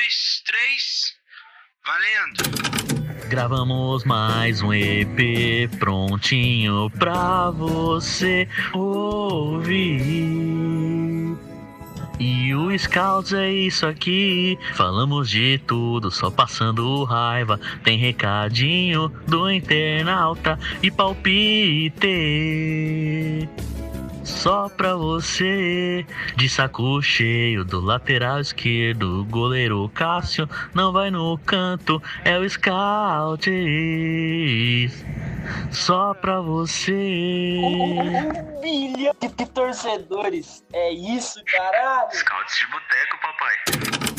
dois, três. Valendo! Gravamos mais um EP prontinho pra você ouvir. E o Scouts é isso aqui. Falamos de tudo, só passando raiva. Tem recadinho do internauta e palpite. Só pra você, de saco cheio do lateral esquerdo, goleiro Cássio não vai no canto, é o Scout. Só pra você. Um milhão de torcedores. É isso, caralho. Scouts de boteco, papai.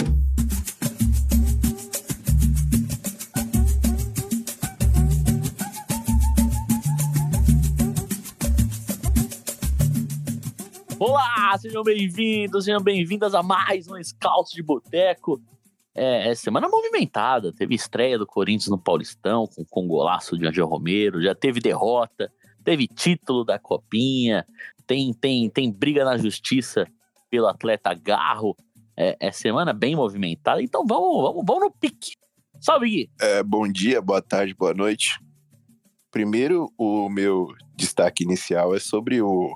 Olá, sejam bem-vindos, sejam bem-vindas a mais um Scouts de Boteco. É, é semana movimentada, teve estreia do Corinthians no Paulistão, com, com golaço de Angel Romero, já teve derrota, teve título da Copinha, tem, tem, tem briga na justiça pelo atleta Garro. É, é semana bem movimentada, então vamos, vamos, vamos no pique. Salve, Gui! É, bom dia, boa tarde, boa noite. Primeiro, o meu destaque inicial é sobre o,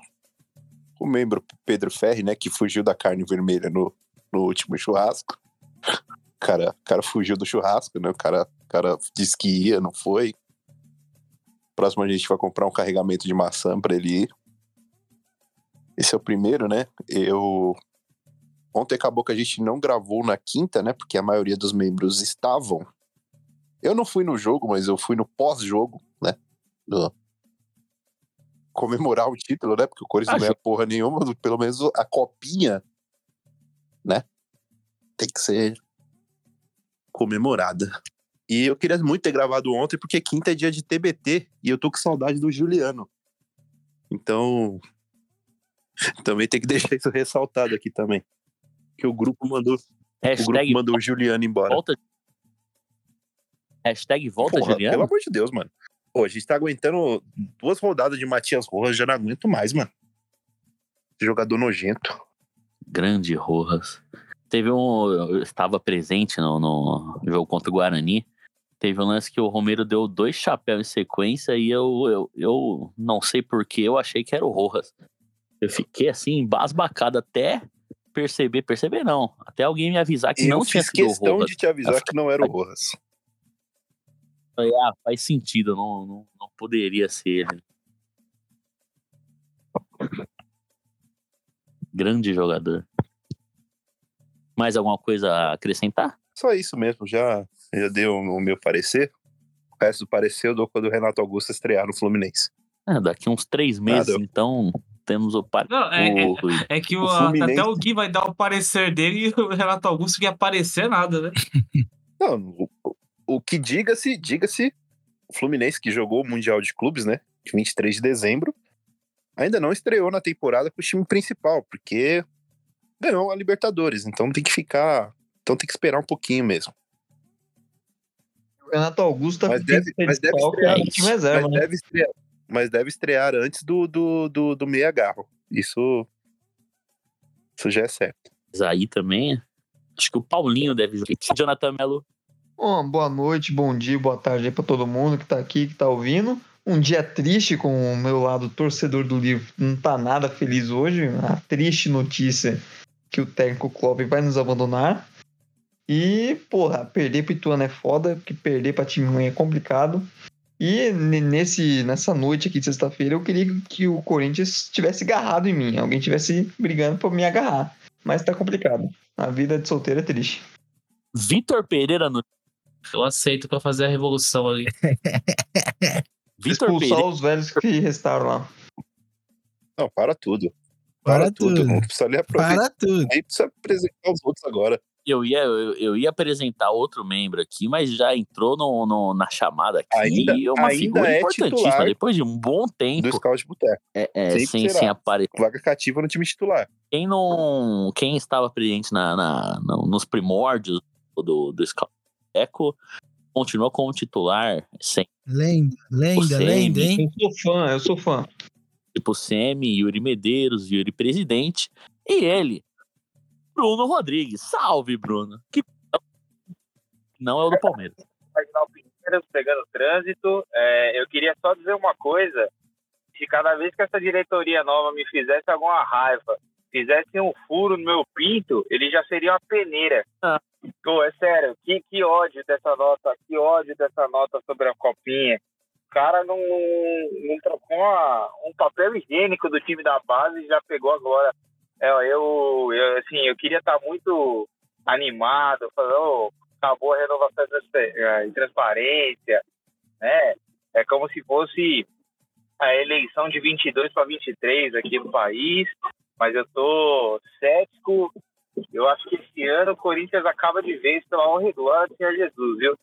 o membro Pedro Ferri, né, que fugiu da carne vermelha no, no último churrasco. O cara, o cara fugiu do churrasco, né? O cara, o cara disse que ia, não foi. Próximo a gente vai comprar um carregamento de maçã para ele ir. Esse é o primeiro, né? Eu ontem acabou que a gente não gravou na quinta, né? Porque a maioria dos membros estavam. Eu não fui no jogo, mas eu fui no pós-jogo, né? Comemorar o título, né? Porque o Corinthians não é porra nenhuma, mas pelo menos a copinha, né? Tem que ser comemorada. E eu queria muito ter gravado ontem, porque quinta é dia de TBT e eu tô com saudade do Juliano. Então, também tem que deixar isso ressaltado aqui também. Que o grupo mandou, Hashtag o grupo mandou o Juliano embora. volta. Hashtag volta, Porra, Juliano. Pelo amor de Deus, mano. Pô, a gente tá aguentando duas rodadas de Matias Rojas, já não aguento mais, mano. Esse jogador nojento. Grande Rojas. Teve um. Eu estava presente no, no jogo contra o Guarani. Teve um lance que o Romero deu dois chapéus em sequência e eu, eu, eu não sei porquê, eu achei que era o Rojas. Eu fiquei assim, embasbacado até perceber, perceber não, até alguém me avisar que não tinha sido o questão Rojas. de te avisar Eu que não era o Rojas. Falei, ah, faz sentido, não, não, não poderia ser ele. Grande jogador. Mais alguma coisa a acrescentar? Só isso mesmo, já, já deu o meu parecer. O resto do parecer eu dou quando o Renato Augusto estrear no Fluminense. É, daqui uns três meses, Nada. então, temos o par... Não, é, o- É que o, O Fluminense- até o Gui vai dar o parecer dele e o Renato Augusto que aparecer nada, né? Não, o, que diga-se, diga-se, o Fluminense que jogou o Mundial de Clubes, né? De 23 de dezembro, ainda não estreou na temporada com o time principal, porque ganhou a Libertadores, então tem que ficar. Então tem que esperar um pouquinho mesmo. O Renato Augusto tá Mas deve- mas deve estrear. no time reserva, mas, né? deve estrear, mas deve estrear antes do, do, do, do meia garro. Isso, isso já é certo. aí também. Acho que o Paulinho deve jogar. Jonathan Melo. Bom, boa noite, bom dia, boa tarde aí pra todo mundo que tá aqui, que tá ouvindo. Um dia triste com o meu lado torcedor do livro. Não tá nada feliz hoje. A triste notícia que o técnico Klopp vai nos abandonar. E, porra, perder pro Ituano é foda, porque perder pra time ruim é complicado. E ne- nesse, nessa noite aqui de sexta-feira, eu queria que o Corinthians tivesse agarrado em mim. Alguém tivesse brigando pra me agarrar. Mas tá complicado. A vida de solteiro é triste. Vitor Pereira no. Eu aceito pra fazer a revolução ali. Vitor expulsar Pereira. os velhos que restaram lá. Não, para tudo. Para tudo. Não precisa nem aproveitar. Para tudo. Nem precisa apresentar os outros agora. Eu ia, eu, eu ia apresentar outro membro aqui, mas já entrou no, no- na chamada aqui. Ainda- e é uma ainda figura é importantíssima. Depois de um bom Do tempo Scout Boteco. é, é, sem, sem aparecer. Vaga cativa no time titular. Quem não. Quem estava presente na, na- no- nos primórdios do, do Scout Eco continua como titular, sem Lenda, lenda, Você, lenda, hein? Eu sou fã, eu sou fã. tipo Semi, Yuri Medeiros, Yuri Presidente. E ele, Bruno Rodrigues. Salve, Bruno. Que não é o do Palmeiras. Pegando trânsito. É, eu queria só dizer uma coisa: se cada vez que essa diretoria nova me fizesse alguma raiva, fizesse um furo no meu pinto, ele já seria uma peneira. Ah. Pô, é sério, que, que ódio dessa nota, que ódio dessa nota sobre a copinha. O cara não, não trocou uma- um papel higiênico do time da base e já pegou agora. É, eu, eu, assim, eu queria estar muito animado, falando, "Ô, acabou a renovação de transparência, né? É como se fosse a eleição de 22 para 23 aqui no país, mas eu tô cético. Eu acho que esse ano o Corinthians acaba de vez pela honra e glória do Senhor Jesus, viu?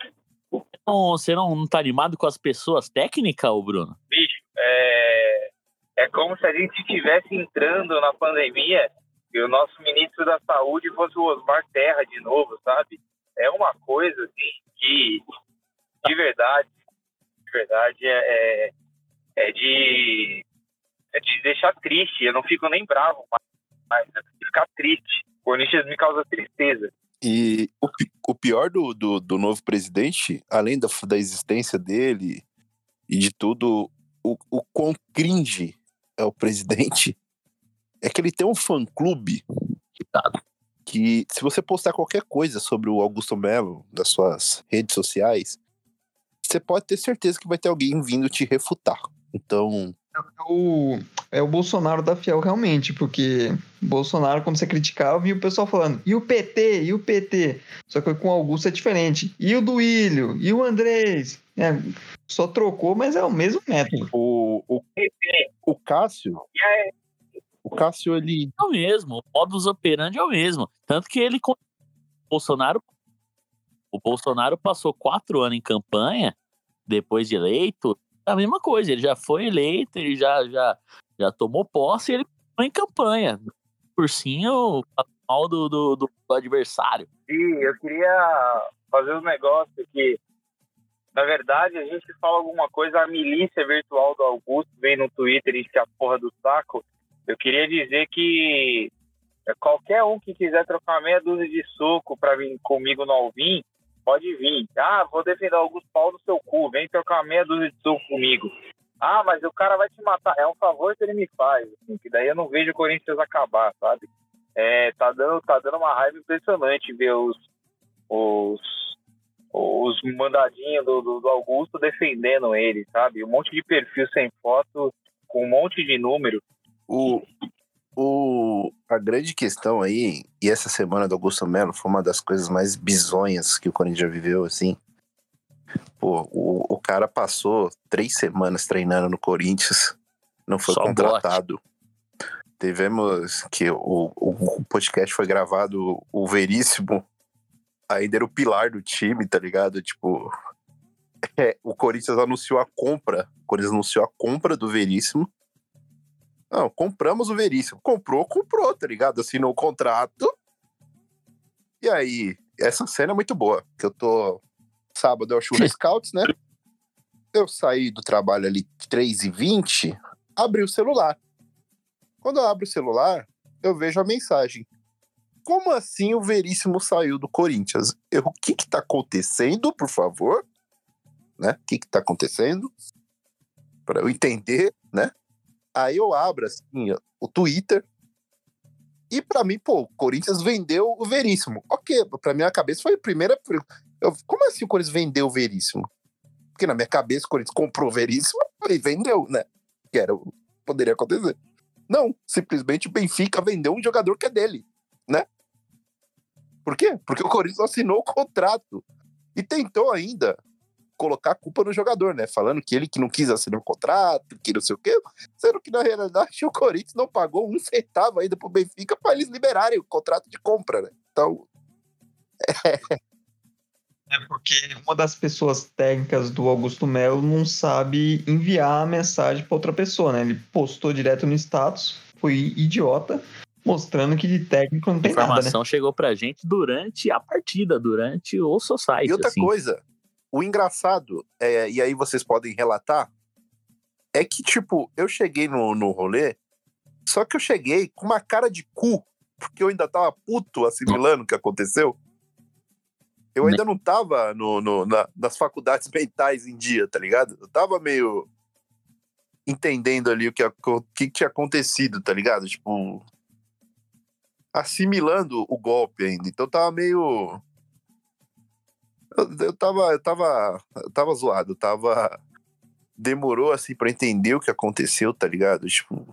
Não, você não, não tá animado com as pessoas técnicas, Bruno? Bicho, é, é como se a gente estivesse entrando na pandemia e o nosso ministro da Saúde fosse o Osmar Terra de novo, sabe? É uma coisa assim que, de verdade, de verdade, é, é, é de, é de deixar triste. Eu não fico nem bravo mais, mas é de ficar triste. O Corinthians me causa tristeza. E o, o pior do, do, do novo presidente, além da, da existência dele e de tudo, o, o quão cringe é o presidente, é que ele tem um fã-clube que, se você postar qualquer coisa sobre o Augusto Melo nas suas redes sociais, você pode ter certeza que vai ter alguém vindo te refutar. Então, o, é o Bolsonaro da Fiel, realmente, porque Bolsonaro, quando você criticava, e o pessoal falando, e o PT, e o PT. Só que com o Augusto é diferente. E o Duílio, e o Andrés. É, só trocou, mas é o mesmo método. o, o, o Cássio, o Cássio, ele É o mesmo, o modus operandi é o mesmo. Tanto que ele. con- Bolsonaro. O Bolsonaro passou quatro anos em campanha, depois de eleito, a mesma coisa. Ele já foi eleito, ele já, já, já tomou posse e ele foi em campanha. Por sim, o mal do, do, do adversário. Sim, eu queria fazer um negócio que, na verdade, a gente fala alguma coisa, a milícia virtual do Augusto vem no Twitter e enche a porra do saco. Eu queria dizer que qualquer um que quiser trocar meia dúzia de soco pra vir comigo no Alvin, pode vir. Ah, vou defender o Augusto Paulo no seu cu, vem trocar meia dúzia de soco comigo. Ah, mas o cara vai te matar. É um favor que ele me faz, assim, que daí eu não vejo o Corinthians acabar, sabe? É, tá dando, tá dando uma raiva impressionante ver os, os, os mandadinhos do, do, do Augusto defendendo ele, sabe? Um monte de perfil sem foto, com um monte de número. O, o, a grande questão aí, e essa semana do Augusto Melo foi uma das coisas mais bizonhas que o Corinthians já viveu, assim. Pô, o, o cara passou três semanas treinando no Corinthians, não foi Só contratado. Tivemos que o, o, o podcast foi gravado, o Veríssimo ainda era o pilar do time, tá ligado? Tipo, é, o Corinthians anunciou a compra, o Corinthians anunciou a compra do Veríssimo. Não, compramos o Veríssimo. Comprou, comprou, tá ligado? Assinou o contrato. E aí, essa cena é muito boa. Que eu tô. Sábado é o Churra Scouts, né? Eu saí do trabalho ali 3h20, abri o celular. Quando eu abro o celular, eu vejo a mensagem. Como assim o Veríssimo saiu do Corinthians? Eu, o que que tá acontecendo, por favor? Né? O que que tá acontecendo? Para eu entender, né? Aí eu abro assim, o Twitter. E pra mim, pô, o Corinthians vendeu o Veríssimo. Ok, pra minha cabeça foi a primeira. eu- como assim o Corinthians vendeu o Veríssimo? Porque na minha cabeça o Corinthians comprou o Veríssimo e vendeu, né? Que era, poderia acontecer. Não, simplesmente o Benfica vendeu um jogador que é dele, né? Por quê? Porque o Corinthians assinou o contrato e tentou ainda colocar a culpa no jogador, né? Falando que ele que não quis assinar o contrato, que não sei o quê. Sendo que, na realidade, o Corinthians não pagou um centavo ainda pro Benfica para eles liberarem o contrato de compra, né? Então, É porque uma das pessoas técnicas do Augusto Melo não sabe enviar a mensagem para outra pessoa, né? Ele postou direto no status, foi idiota, mostrando que de técnico não A tem nada, né? informação chegou pra gente durante a partida, durante o society. e outra assim. coisa, o engraçado, é, e aí vocês podem relatar, é que, tipo, eu cheguei no, no rolê, só que eu cheguei com uma cara de cu, porque eu ainda tava puto assimilando o que aconteceu. Eu ainda não tava no, no- na- nas faculdades mentais em dia, tá ligado? Eu tava meio entendendo ali o que, o que tinha acontecido, tá ligado? Tipo, assimilando o golpe ainda. Então tava meio. Eu, eu tava, eu tava, eu tava zoado, eu tava. Demorou assim pra entender o que aconteceu, tá ligado? Tipo,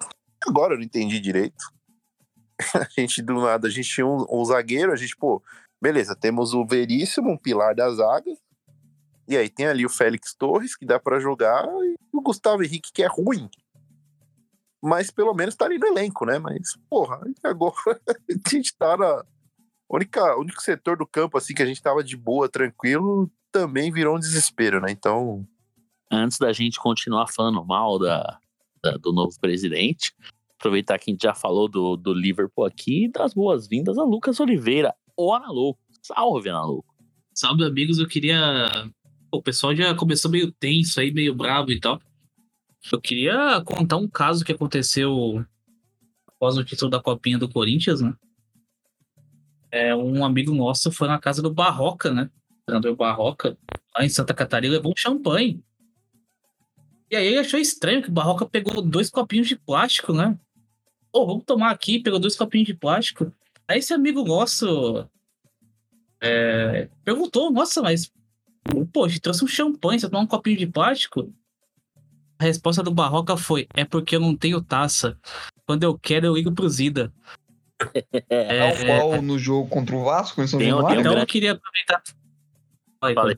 agora eu não entendi direito. A gente do nada, a gente tinha um, um zagueiro, a gente, pô, beleza, temos o Veríssimo, um pilar da zaga. E aí tem ali o Félix Torres, que dá pra jogar, e o Gustavo Henrique, que é ruim. Mas pelo menos tá ali no elenco, né? Mas, porra, agora a gente tá na. Única, o único setor do campo, assim, que a gente tava de boa, tranquilo, também virou um desespero, né? Então, Antes da gente continuar falando mal da, da- do novo presidente, aproveitar que a gente já falou do, do Liverpool aqui e das boas-vindas a Lucas Oliveira, o Analouco. Salve, Analouco. Salve, amigos. Eu queria. O pessoal já começou meio tenso aí, meio bravo e tal. Eu queria contar um caso que aconteceu após o título da Copinha do Corinthians, né? É, um amigo nosso foi na casa do Barroca, né? O treinador Barroca, lá em Santa Catarina, levou um champanhe. E aí ele achou estranho que o Barroca pegou dois copinhos de plástico, né? Pô, vamos tomar aqui, pegou dois copinhos de plástico. Aí esse amigo nosso é, perguntou, nossa, mas pô, te trouxe um champanhe, você tomar um copinho de plástico? A resposta do Barroca foi: é porque eu não tenho taça. Quando eu quero, eu ligo pro Zida. É, Tal qual no jogo contra o Vasco em São Tem Januário. tem um Então eu grande- queria aproveitar. Vai, Falei.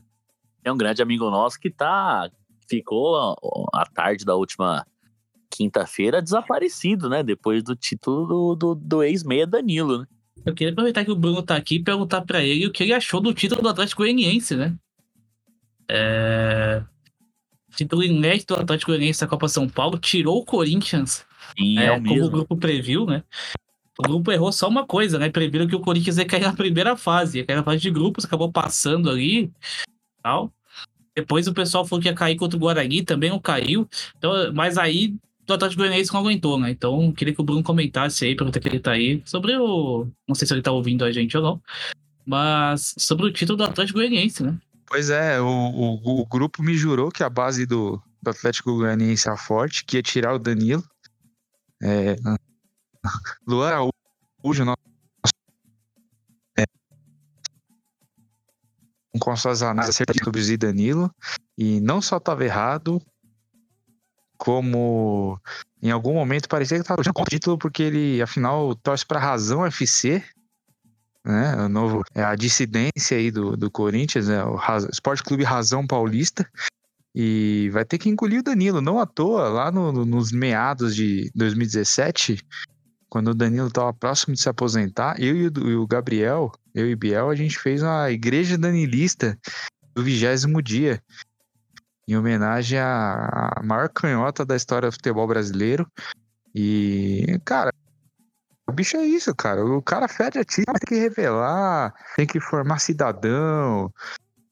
é um grande amigo nosso que tá. Ficou ó, a tarde da última quinta-feira desaparecido, né? Depois do título do, do, do ex-meia Danilo, né? Eu queria aproveitar que o Bruno tá aqui e perguntar pra ele o que ele achou do título do Atlético Goianiense, né? É... Título inédito do Atlético Goianiense da Copa São Paulo, tirou o Corinthians Sim, É, é, o como o grupo previu, né? O grupo errou só uma coisa, né? Previram que o Corinthians ia cair na primeira fase, ia cair na fase de grupos, acabou passando ali tal. Depois o pessoal falou que ia cair contra o Guarani, também não caiu. Então, mas aí o Atlético Goianiense não aguentou, né? Então, queria que o Bruno comentasse aí, pergunta que ele tá aí, sobre o. Não sei se ele tá ouvindo a gente ou não. Mas sobre o título do Atlético Goianiense, né? Pois é, o, o, o grupo me jurou que a base do, do Atlético Goianiense é forte, que ia tirar o Danilo. É, Luan Araújo, nosso, é, com suas análises Rubens e Danilo, e não só estava errado, como em algum momento parecia que estava com o título, porque ele, afinal, torce para a Razão FC, né? O novo, é a dissidência aí do, do Corinthians, é o Raz- Esporte Clube Razão Paulista. E vai ter que engolir o Danilo, não à toa, lá no- no- nos meados de 2017, quando o Danilo estava próximo de se aposentar, eu e o, Gabriel, eu e Biel, a gente fez uma igreja danilista do vigésimo dia, em homenagem à, maior canhota da história do futebol brasileiro. E, cara, o bicho é isso, cara. O cara fede a time, tem que revelar, tem que formar cidadão,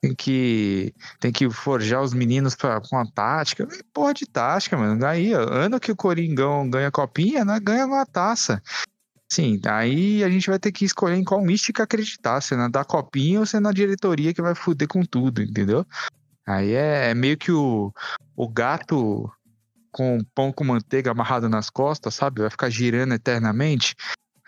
tem que, tem que forjar os meninos pra, com a tática. Porra de tática, mano. Aí, ó, ano que o Coringão ganha copinha, né, ganha uma taça. Sim, aí a gente vai ter que escolher em qual mística acreditar, se é na da copinha ou se é na diretoria que vai fuder com tudo, entendeu? Aí é, é meio que o, o gato com pão com manteiga amarrado nas costas, sabe? Vai ficar girando eternamente.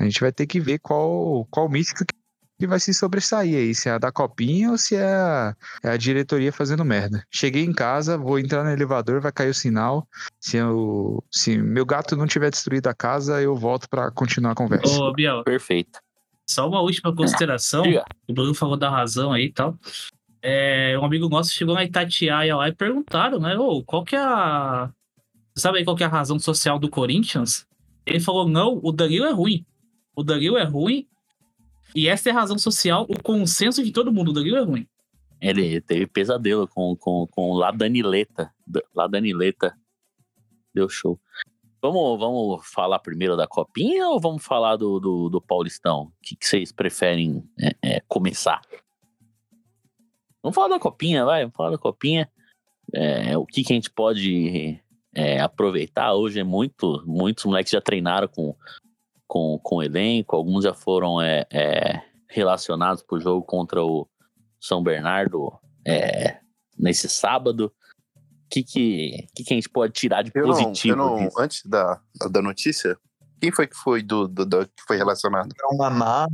A gente vai ter que ver qual, qual mística que vai se sobressair aí, se é a da copinha ou se é a, é a diretoria fazendo merda. Cheguei em casa, vou entrar no elevador, vai cair o sinal. Se, eu, se meu gato não tiver destruído a casa, eu volto pra continuar a conversa. Ô, Biel, Perfeito. Só uma última consideração. O Bruno falou da razão aí e tal. É, um amigo nosso chegou na Itatiaia lá e perguntaram, né? Ô, qual que é a. Sabe aí qual que é a razão social do Corinthians? Ele falou: não, o Danilo é ruim. O Danilo é ruim. E essa é a razão social, o consenso de todo mundo. O Danilo é ruim. Ele teve pesadelo com, com, com La Danileta. Da- La Danileta. Deu show. Vamos, vamos falar primeiro da Copinha ou vamos falar do, do, do Paulistão? O que, que vocês preferem é, é, começar? Vamos falar da Copinha, vai. Vamos falar da Copinha. É, o que, que a gente pode é, aproveitar? Hoje é muito, muitos moleques já treinaram com, com, com o elenco, alguns já foram é, é, relacionados para o jogo contra o São Bernardo é, nesse sábado. O que, que, que, que a gente pode tirar de Eu não, positivo eu não antes da, da notícia, quem foi que foi do, do- do- que foi relacionado? É o Maná,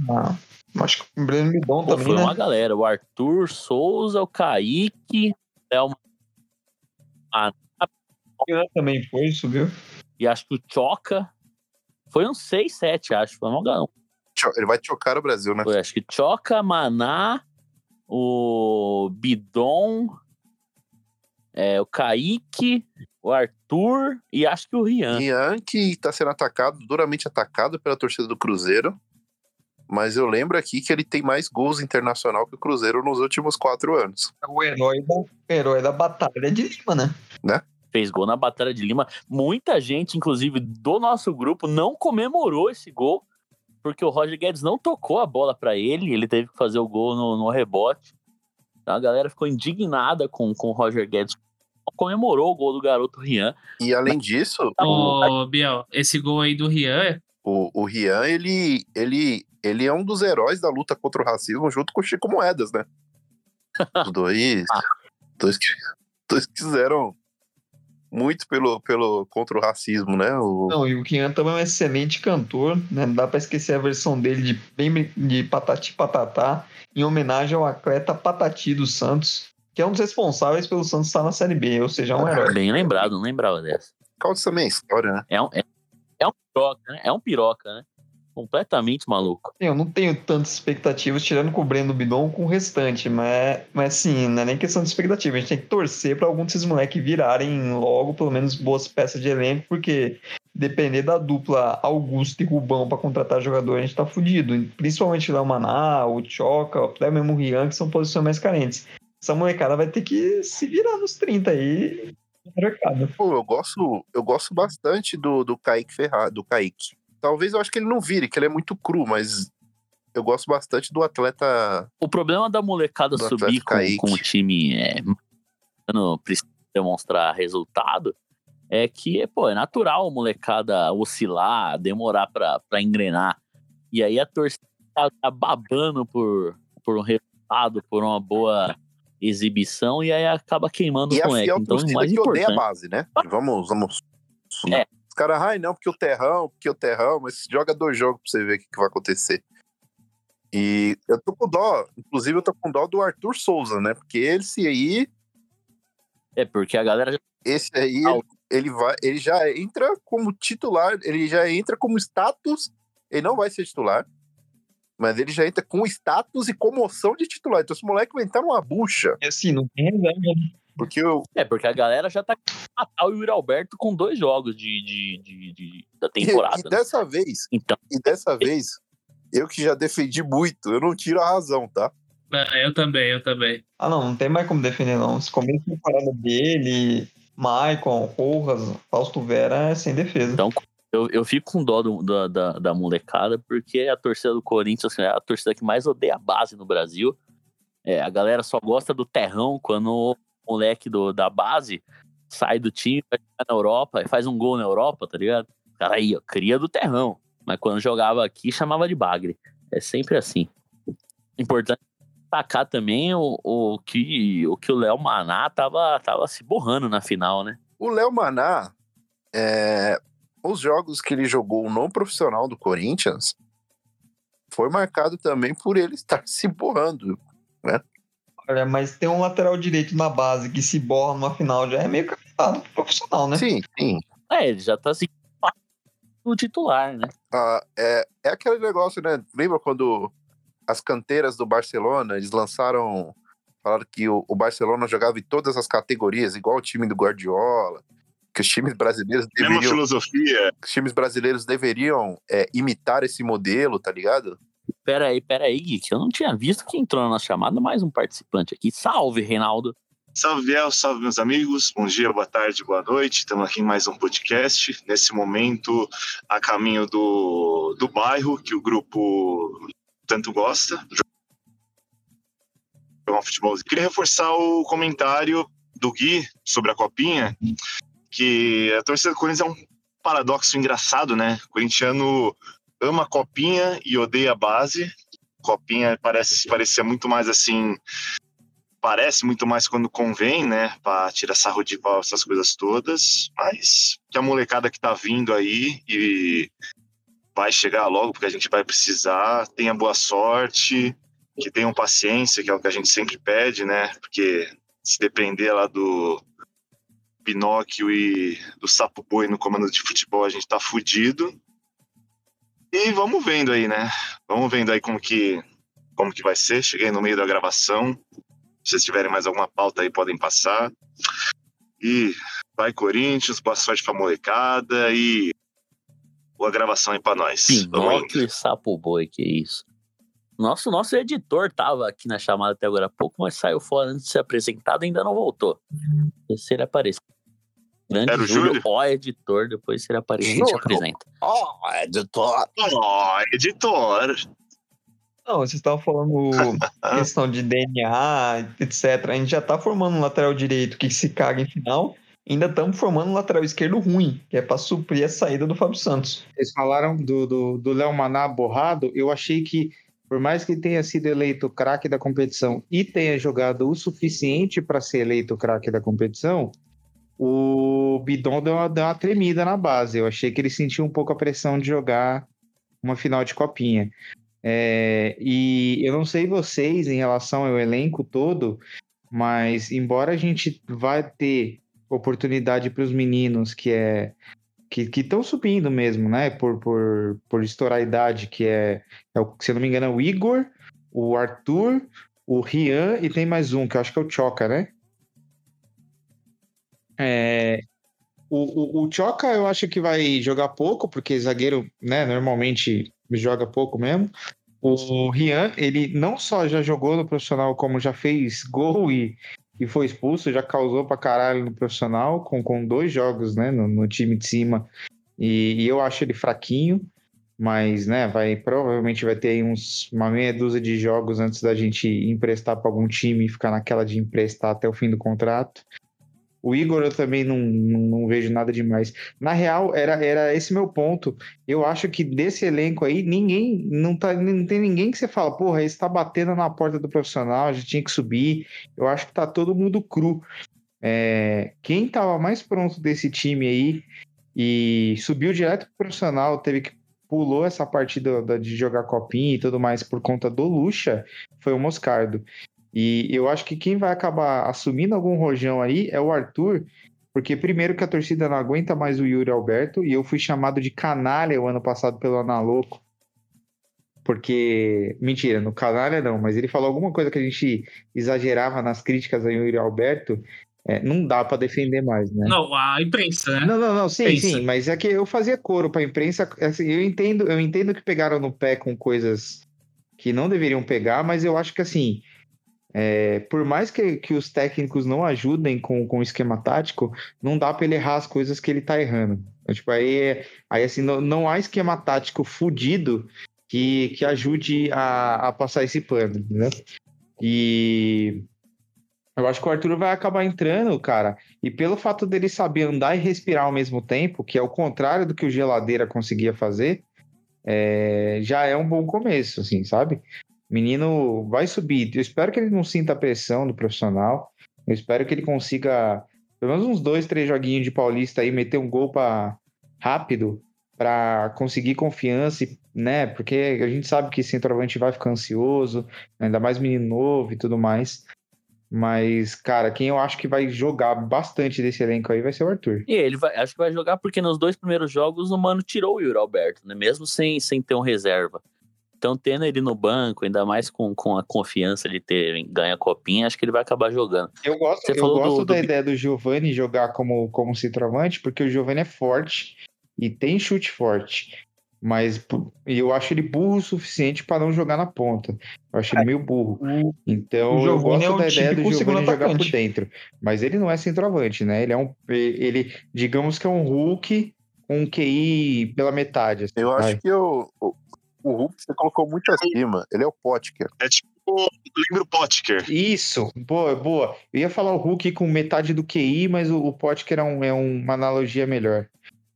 acho que o Breno Midon também, foi né? uma galera. O Arthur Souza, o Kaique, Léo Ian também foi, subiu. e acho que o Choca. Foi uns 6, 7, acho. Foi uma galera. Cho- Ele vai chocar o Brasil, né? Foi, acho que Choca, Maná, o Bidon, é, o Kaique, o Arthur e acho que o Rian. Ian que tá sendo atacado, duramente atacado pela torcida do Cruzeiro. Mas eu lembro aqui que ele tem mais gols internacional que o Cruzeiro nos últimos quatro anos. O herói da, o herói da batalha de Lima, né? Fez gol na Batalha de Lima. Muita gente, inclusive do nosso grupo, não comemorou esse gol, porque o Roger Guedes não tocou a bola pra ele, ele teve que fazer o gol no, no rebote. Então a galera ficou indignada com, com o Roger Guedes. Comemorou o gol do garoto Rian. E além disso, Tá bom, Ô, Biel, esse gol aí do Rian, o, o Rian, ele, ele, ele é um dos heróis da luta contra o racismo junto com o Chico Moedas, né? Os dois, Ah. dois, que, dois que fizeram muito pelo, pelo, contra o racismo, né? O, Não, e o Kian também é um excelente cantor, né? Não dá pra esquecer a versão dele de, bem, de Patati Patatá, em homenagem ao atleta Patati dos Santos, que é um dos responsáveis pelo Santos estar na Série B, ou seja, é um herói. Bem lembrado, não lembrava dessa. Caldas também é história, né? É um, é, é um piroca, né? É um piroca, né? Completamente maluco. Eu não tenho tantas expectativas, tirando com o Breno Bidon, com o restante, mas, mas assim, não é nem questão de expectativa, a gente tem que torcer para algum desses moleques virarem logo, pelo menos, boas peças de elenco, porque depender da dupla Augusto e Rubão para contratar jogador, a gente tá fudido. Principalmente o Léo Maná, o Choca, até mesmo o Rian, que são posições mais carentes. Essa molecada vai ter que se virar nos 30 aí. Pô, eu gosto, eu gosto bastante do, do Kaique Ferrari, do Kaique. Talvez eu acho que ele não vire, que ele é muito cru, mas eu gosto bastante do atleta. O problema da molecada Do subir com, com o time é, não precisa demonstrar resultado é que, pô, é natural a molecada oscilar, demorar pra, pra engrenar. E aí a torcida tá, babando por, por um resultado, por uma boa exibição, e aí acaba queimando E o a moleque. fiel Então, o torcida mais que odeia a importante. base, né? Vamos, vamos. É. Caras, ai, não, porque o terrão, porque o terrão, mas joga dois jogos pra você ver o que, que vai acontecer. E eu tô com dó, inclusive eu tô com dó do Arthur Souza, né? Porque esse aí, É, porque a galera já esse aí, ele, ele vai, ele já entra como titular, ele já entra como status, ele não vai ser titular, mas ele já entra com status e comoção de titular. Então esse moleque vai entrar numa bucha, E assim, não tem reserva. né? Porque eu, É, porque a galera já tá com o Natal e o Yuri Alberto com dois jogos de, de, de- de- da temporada. e né? dessa vez, Então, e dessa vez, eu que já defendi muito, eu não tiro a razão, tá? é, eu também, eu também. Ah, não, não tem mais como defender, não. Esse começo de temporada dele, Maicon, Rojas, Fausto Vera é sem defesa. Então, eu, eu fico com dó do- da, da, da molecada, porque a torcida do Corinthians assim, é a torcida que mais odeia a base no Brasil. É, a galera só gosta do terrão quando moleque do, da base sai do time, vai na Europa e faz um gol na Europa, tá ligado? Cara aí, ó, cria do terrão. Mas quando jogava aqui, chamava de bagre. É sempre assim. Importante destacar também o, o que o que o Léo Maná tava, tava se borrando na final, né? O Léo Maná, é, os jogos que ele jogou no profissional do Corinthians, foi marcado também por ele estar se borrando. Olha, mas tem um lateral direito na base que se borra numa final já é meio pro profissional, né? Sim, sim. É, ele já tá se o titular, né? Ah, é, é aquele negócio, né? Lembra quando as canteiras do Barcelona, eles lançaram. Falaram que o, o Barcelona jogava em todas as categorias, igual o time do Guardiola, que os times brasileiros Mesma deveriam, filosofia. que os times brasileiros deveriam é, imitar esse modelo, tá ligado? Pera aí, pera aí, que eu não tinha visto que entrou na nossa chamada mais um participante aqui. Salve, Reinaldo. Salve, Biel, salve, meus amigos. Bom dia, boa tarde, boa noite. Estamos aqui em mais um podcast. Nesse momento, a caminho do, do bairro, que o grupo tanto gosta. Jogar um futebol. Queria reforçar o comentário do Gui sobre a Copinha, que a torcida do Corinthians é um paradoxo engraçado, né? O corintiano ama Copinha e odeia base. Copinha parece parecia muito mais assim. Parece muito mais quando convém, né? Pra tirar sarro de pau, essas coisas todas. Mas que a molecada que tá vindo aí e vai chegar logo, porque a gente vai precisar. Tenha boa sorte, que tenham paciência, que é o que a gente sempre pede, né? Porque se depender lá do Pinóquio e do Sapo Boi no comando de futebol, a gente tá fudido. E vamos vendo aí, né? Vamos vendo aí como que, como que vai ser. Cheguei no meio da gravação. Se vocês tiverem mais alguma pauta aí, podem passar. E vai Corinthians, boa sorte pra molecada e boa gravação aí pra nós. Pinóquio e Sapo Boi, que isso. Nosso, nosso editor tava aqui na chamada até agora há pouco, mas saiu fora antes de ser apresentado e ainda não voltou. Se ele aparecer. Grande Era o Júlio, Júlio? ó, editor, depois se ele aparecer, a gente apresenta. Ó, editor. Ó, editor. Não, vocês estavam falando questão de DNA, etc. A gente já tá formando um lateral direito que se caga em final. Ainda estamos formando um lateral esquerdo ruim, que é para suprir a saída do Fábio Santos. Vocês falaram do do do Léo Maná borrado. Eu achei que, por mais que tenha sido eleito craque da competição e tenha jogado o suficiente para ser eleito craque da competição, o Bidon deu uma, deu uma tremida na base. Eu achei que ele sentiu um pouco a pressão de jogar uma final de copinha. É, e eu não sei vocês em relação ao elenco todo, mas embora a gente vai ter oportunidade para os meninos que é que estão subindo mesmo, né? Por, por, por estourar a idade, que é, é o- se eu não me engano, é o Igor, o Arthur, o Rian e tem mais um, que eu acho que é o Choca, né? É, o, o, o Choca eu acho que vai jogar pouco, porque zagueiro, né, normalmente joga pouco mesmo. O Rian, ele não só já jogou no profissional, como já fez gol e, e foi expulso, já causou pra caralho no profissional, com, com dois jogos, né, no, no time de cima. E, e eu acho ele fraquinho, mas, né, vai, provavelmente vai ter uns, uma meia dúzia de jogos antes da gente emprestar para algum time e ficar naquela de emprestar até o fim do contrato. O Igor eu também não, não, vejo nada demais. Na real, era, era esse meu ponto. Eu acho que desse elenco aí, ninguém, não, tá, não tem ninguém que você fala, porra, esse tá batendo na porta do profissional, já tinha que subir. Eu acho que tá todo mundo cru. É, quem tava mais pronto desse time aí e subiu direto pro profissional, teve que pulou essa partida da- de jogar copinha e tudo mais por conta do Lucha, foi o Moscardo. E eu acho que quem vai acabar assumindo algum rojão aí é o Arthur, porque primeiro que a torcida não aguenta mais o Yuri Alberto, e eu fui chamado de canalha o ano passado pelo Analoco. Porque, mentira, no canalha não, mas ele falou alguma coisa que a gente exagerava nas críticas a Yuri Alberto, é, não dá pra defender mais, né? Não, a imprensa, né? Não, não, não, sim, Pensa. sim, mas é que eu fazia coro pra imprensa, assim, eu entendo, eu entendo que pegaram no pé com coisas que não deveriam pegar, mas eu acho que assim, é, por mais que, que os técnicos não ajudem com, o esquema tático, não dá pra ele errar as coisas que ele tá errando. Então, tipo, aí, é- aí assim, não, não há esquema tático fudido que, que ajude a, a passar esse pano, né? E eu acho que o Arthur vai acabar entrando, cara, e pelo fato dele saber andar e respirar ao mesmo tempo, que é o contrário do que o Geladeira conseguia fazer, é, já é um bom começo, assim, sabe? Menino vai subir. Eu espero que ele não sinta a pressão do profissional. Eu espero que ele consiga pelo menos uns dois, três joguinhos de Paulista aí, meter um gol para rápido para conseguir confiança, né? Porque a gente sabe que centroavante vai ficar ansioso, ainda mais menino novo e tudo mais. Mas, cara, quem eu acho que vai jogar bastante desse elenco aí vai ser o Arthur. E ele vai, acho que vai jogar porque nos dois primeiros jogos o Mano tirou o Yuri Alberto, né? Mesmo sem, sem ter um reserva. Então, tendo ele no banco, ainda mais com, com a confiança de ter ganha a copinha, acho que ele vai acabar jogando. Eu gosto, Você eu falou gosto do- da do- ideia do Giovani jogar como, como centroavante, porque o Giovani é forte e tem chute forte. Mas eu acho ele burro o suficiente para não jogar na ponta. Eu acho ele meio burro. Então o eu é gosto o da ideia do segundo jogar por dentro. Mas ele não é centroavante, né? Ele é um. Ele, digamos que é um Hulk com um QI pela metade. assim, Eu vai. acho que o, o, Hulk você colocou muito acima. Ele é o Potker. É tipo, lembra o Potker. Isso, boa, boa. Eu ia falar o Hulk com metade do QI, mas o, o Potker é, um- é uma analogia melhor.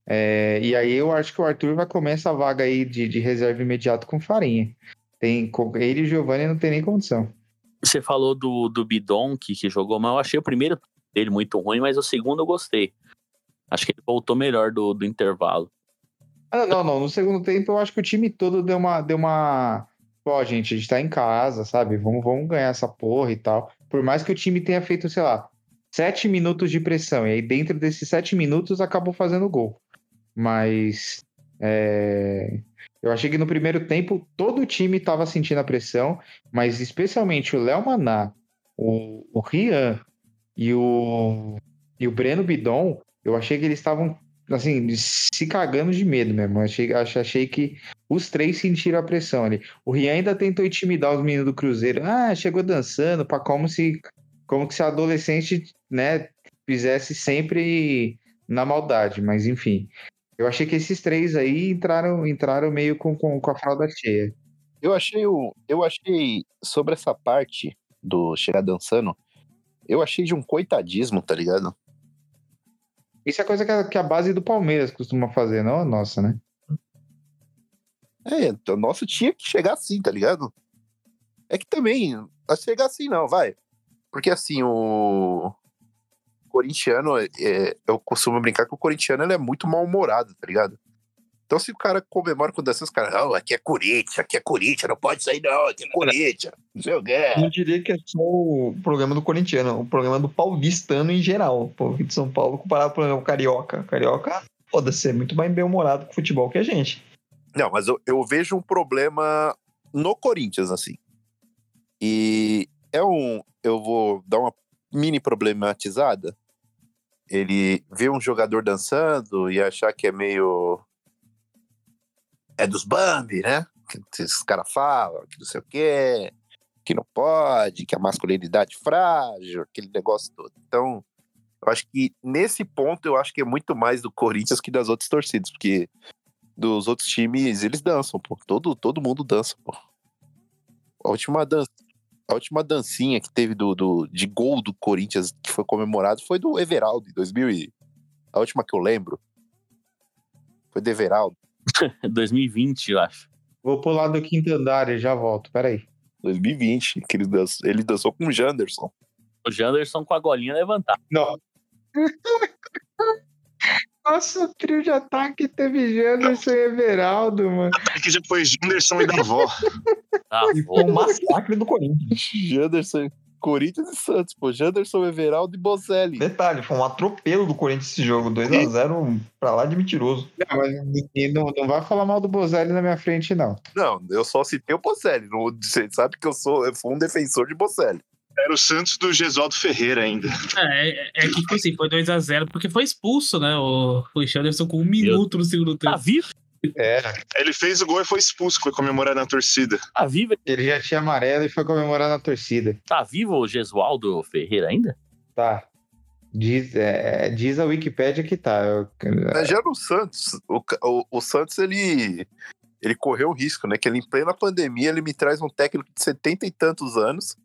É, e aí eu acho que o Arthur vai comer essa vaga aí de, de reserva imediato com farinha. Tem, ele e o Giovanni não tem nem condição. Você falou do, do Bidon, que, que jogou mal. Eu achei o primeiro dele muito ruim, mas o segundo eu gostei. Acho que ele voltou melhor do, do intervalo. Ah, não, não. No segundo tempo, eu acho que o time todo deu uma. Deu uma... Ó, gente, a gente tá em casa, sabe? Vamos, vamos ganhar essa porra e tal. Por mais que o time tenha feito, sei lá, sete minutos de pressão. E aí, dentro desses sete minutos, acabou fazendo gol. Mas. é, Eu achei que no primeiro tempo todo o time tava sentindo a pressão, mas especialmente o Léo Maná, o, o Rian e o, e o Breno Bidon, eu achei que eles estavam assim, se cagando de medo mesmo. Achei, ach- achei que os três sentiram a pressão ali. O Rian ainda tentou intimidar os meninos do Cruzeiro. Ah, chegou dançando, para como se como que se adolescente, né, fizesse sempre na maldade, mas enfim. Eu achei que esses três aí entraram, entraram meio com, com, com a fralda cheia. Eu achei o. Eu achei sobre essa parte do chegar dançando, eu achei de um coitadismo, tá ligado? Isso é coisa que a, que a base do Palmeiras costuma fazer, não a nossa, né? É, então, nosso tinha que chegar assim, tá ligado? É que também, a chegar assim não, vai. Porque assim, o corintiano, é, eu costumo brincar que o corintiano é muito mal-humorado, tá ligado? Então se o cara comemora com danças, os caras, não, aqui é Corinthians, aqui é Corinthians, não pode sair não, aqui é Corinthians, não sei o quê. Não diria que é só o programa do corintiano, o programa do paulistano em geral. O povo de São Paulo comparado com o carioca. Carioca, foda-se, é muito mais bem-humorado com futebol que a gente. Não, mas eu, eu vejo um problema no Corinthians, assim. E é um. Eu vou dar uma mini problematizada. Ele vê um jogador dançando e achar que é meio. É dos Bambi, né? Que esses caras falam, que não sei o quê, que não pode, que a masculinidade frágil, aquele negócio todo. Então, eu acho que nesse ponto eu acho que é muito mais do Corinthians que das outras torcidas, porque dos outros times, eles dançam, pô. Todo, todo mundo dança, pô. A última dança, a última dancinha que teve do, do, de gol do Corinthians que foi comemorado foi do Everaldo, em 2000 e... A última que eu lembro foi do Everaldo, 2020, eu acho. Vou pular do quinto andar e já volto, peraí. 2020, que ele dançou, ele dançou com o Janderson. O Janderson com a golinha levantada. Não. Nossa, o trio de ataque teve Janderson e Everaldo, mano. Que já foi Janderson e da avó. E foi um massacre do Corinthians. Janderson, Corinthians e Santos, pô. Janderson, Everaldo e Bozelli. Detalhe, foi um atropelo do Corinthians esse jogo. 2x0 pra lá de mentiroso. Não, mas não, não vai falar mal do Bozelli na minha frente, não. Não, eu só citei o Bozelli. Você sabe que eu sou, eu fui um defensor de Bozelli. Era o Santos do Gesualdo Ferreira ainda. É, é, é que foi assim, foi 2x0, porque foi expulso, né? O, o Richarlison com um minuto no segundo Tá tempo. vivo? Era. Ele fez o gol e foi expulso, foi comemorar na torcida. Tá vivo? Ele já tinha amarelo e foi comemorar na torcida. Tá vivo o Gesualdo Ferreira ainda? Tá. Diz, é, diz a Wikipédia que tá. Eu- Mas já no Santos, o, o, o Santos, ele, ele correu o risco, né? Que ele, em plena pandemia, ele me traz um técnico de setenta e tantos anos,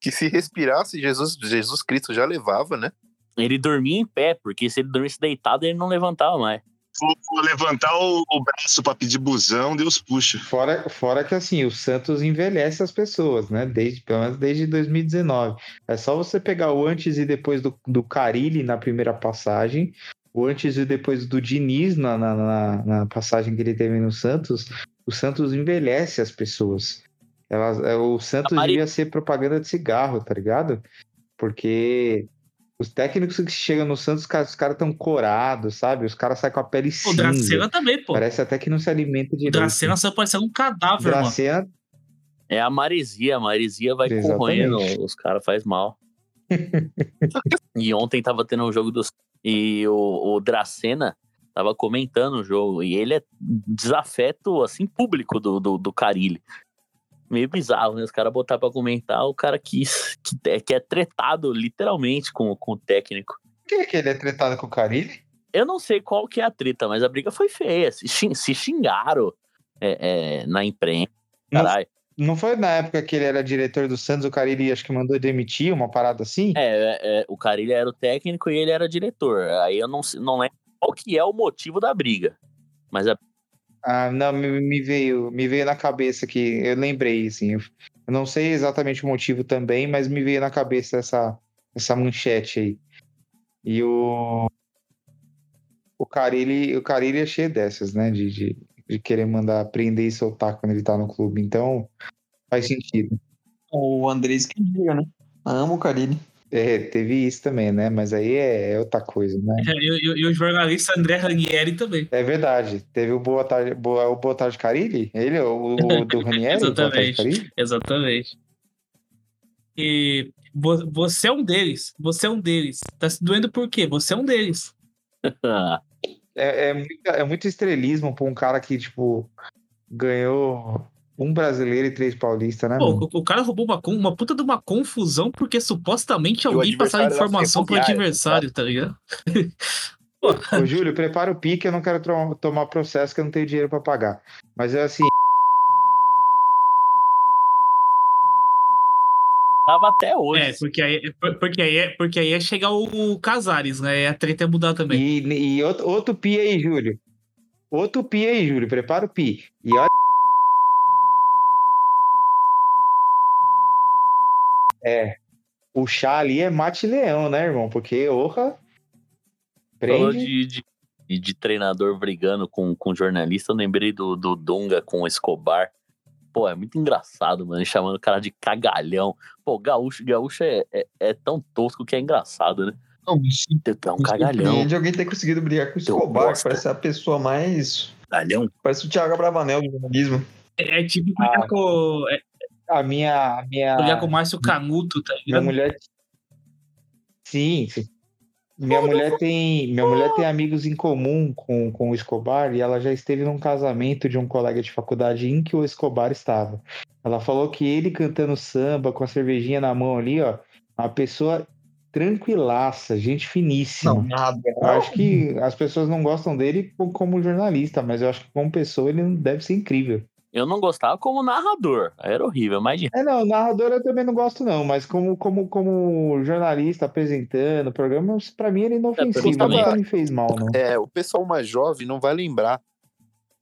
que se respirasse, Jesus, Jesus Cristo já levava, né? Ele dormia em pé, porque se ele dormisse deitado, ele não levantava mais. Vou, vou levantar o, o braço pra pedir busão, Deus puxa. Fora, fora que assim, o Santos envelhece as pessoas, né? Desde, pelo menos desde 2019. É só você pegar o antes e depois do, do Carilli na primeira passagem, o antes e depois do Diniz na, na, na- na passagem que ele teve no Santos. O Santos envelhece as pessoas. Elas, é, o Santos A Mari- devia ser propaganda de cigarro, tá ligado? Porque os técnicos que chegam no Santos, os caras os caras estão corados, sabe? Os caras saem com a pele O cinza. Dracena também, pô. Parece até que não se alimenta O direito. Dracena saiu parecendo um cadáver, mano. Dracena É a maresia, a maresia vai Exatamente. corroendo, os caras faz mal. e ontem tava tendo um jogo dos. E o, o Dracena tava comentando o jogo. E ele é desafeto, assim, público do, do, do Carilli. Meio bizarro, né? Os caras botar pra comentar, o cara que, que, é, que é tretado literalmente com, com o técnico. Que, que ele é tretado com o Carilli? Eu não sei qual que é a treta, mas a briga foi feia. Se, se xingaram é, é, na imprensa. Não- Caralho. Não foi na época que ele era diretor do Santos, o Carilli acho que mandou demitir, uma parada assim? É, é, é, o Carilli era o técnico e ele era diretor. Aí eu não, sei- não lembro qual que é o motivo da briga. Mas a, Ah, não, me, me veio, me veio na cabeça que eu lembrei, assim. Eu não sei exatamente o motivo também, mas me veio na cabeça essa, essa manchete aí. E o. O Carilli, o Carilli é cheio dessas, né? De, de, de querer mandar prender e soltar quando ele tá no clube. Então, faz sentido. O Andrés que diga, né? Amo o Carilli. É, teve isso também, né? Mas aí é, é outra coisa, né? E, e- o jornalista André Ranieri também. É verdade. Teve o Boa Tarde, Boa, o Boa Tarde Carilli? Ele, o, o do Ranieri? Exatamente. Exatamente. E vo- você é um deles. Você é um deles. Tá se doendo por quê? Você é um deles. É, é, muito, é muito estrelismo pra um cara que, tipo, ganhou um brasileiro e três paulistas, né? Pô, o, o cara roubou uma, uma puta de uma confusão porque supostamente alguém passava informação pro adversário, tá ligado? Ô, Júlio, prepara o pique, eu não quero tomar processo que eu não tenho dinheiro pra pagar. Mas é assim, Tava até hoje. É, porque aí, por- porque aí, é- porque aí ia chegar o Casares, né? E a treta ia mudar também. e, e outro, outro pi aí, Júlio. Outro pi aí, Júlio, prepara o pi. E olha. É, o chá ali é mate leão, né, irmão? Porque, orra, Falou prende. de, de, de- de treinador brigando com, com jornalista, eu lembrei do, do Dunga com o Escobar. Pô, é muito engraçado, mano, chamando o cara de cagalhão. Pô, gaúcho, gaúcho é, é, é tão tosco que é engraçado, né? Não, É um cagalhão. surpreende alguém ter conseguido brigar com o Escobar, que parece a pessoa mais. Cagalhão. Parece o Thiago Bravanel do jornalismo. É, é tipo Ah. é, A minha. A minha... com o Márcio Canuto, tá Minha ligado? mulher. Sim, sim. Minha mulher tem, minha mulher tem amigos em comum com, com o Escobar e ela já esteve num casamento de um colega de faculdade em que o Escobar estava. Ela falou que ele cantando samba com a cervejinha na mão ali, ó, uma pessoa tranquilaça, gente finíssima. Não, nada. Eu acho que as pessoas não gostam dele co- como jornalista, mas eu acho que como pessoa ele deve ser incrível. Eu não gostava como narrador. Era horrível, mas É, não, narrador eu também não gosto, não, mas como, como, como jornalista apresentando o programa, pra mim ele é inofensivo, também. nunca me fez mal, não. É, o pessoal mais jovem não vai lembrar.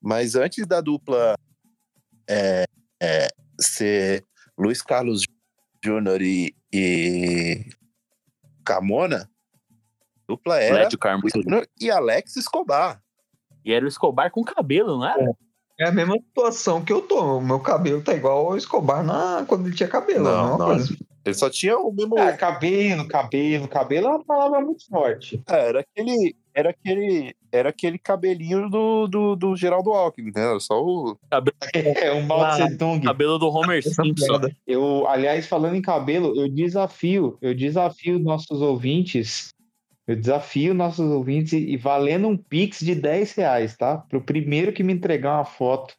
Mas antes da dupla é, é, ser Luiz Carlos Júnior e, e Camona, a dupla era Júnior e Alex Escobar. E era o Escobar com cabelo, não era? É a mesma situação que eu tô. O meu cabelo tá igual ao Escobar na... quando ele tinha cabelo. Não, Não, não, coisa. Ele só tinha o mesmo. Ah, cabelo, cabelo, cabelo é uma palavra muito forte. É, era aquele. Era aquele. Era aquele cabelinho do, do, do Geraldo Alckmin, né? Era Só o. É, um Mao Tse Tung. Cabelo do Homer Simpson. Eu, aliás, falando em cabelo, eu desafio, eu desafio nossos ouvintes, eu desafio nossos ouvintes e, valendo um pix de 10 reais, tá? Pro primeiro que me entregar uma foto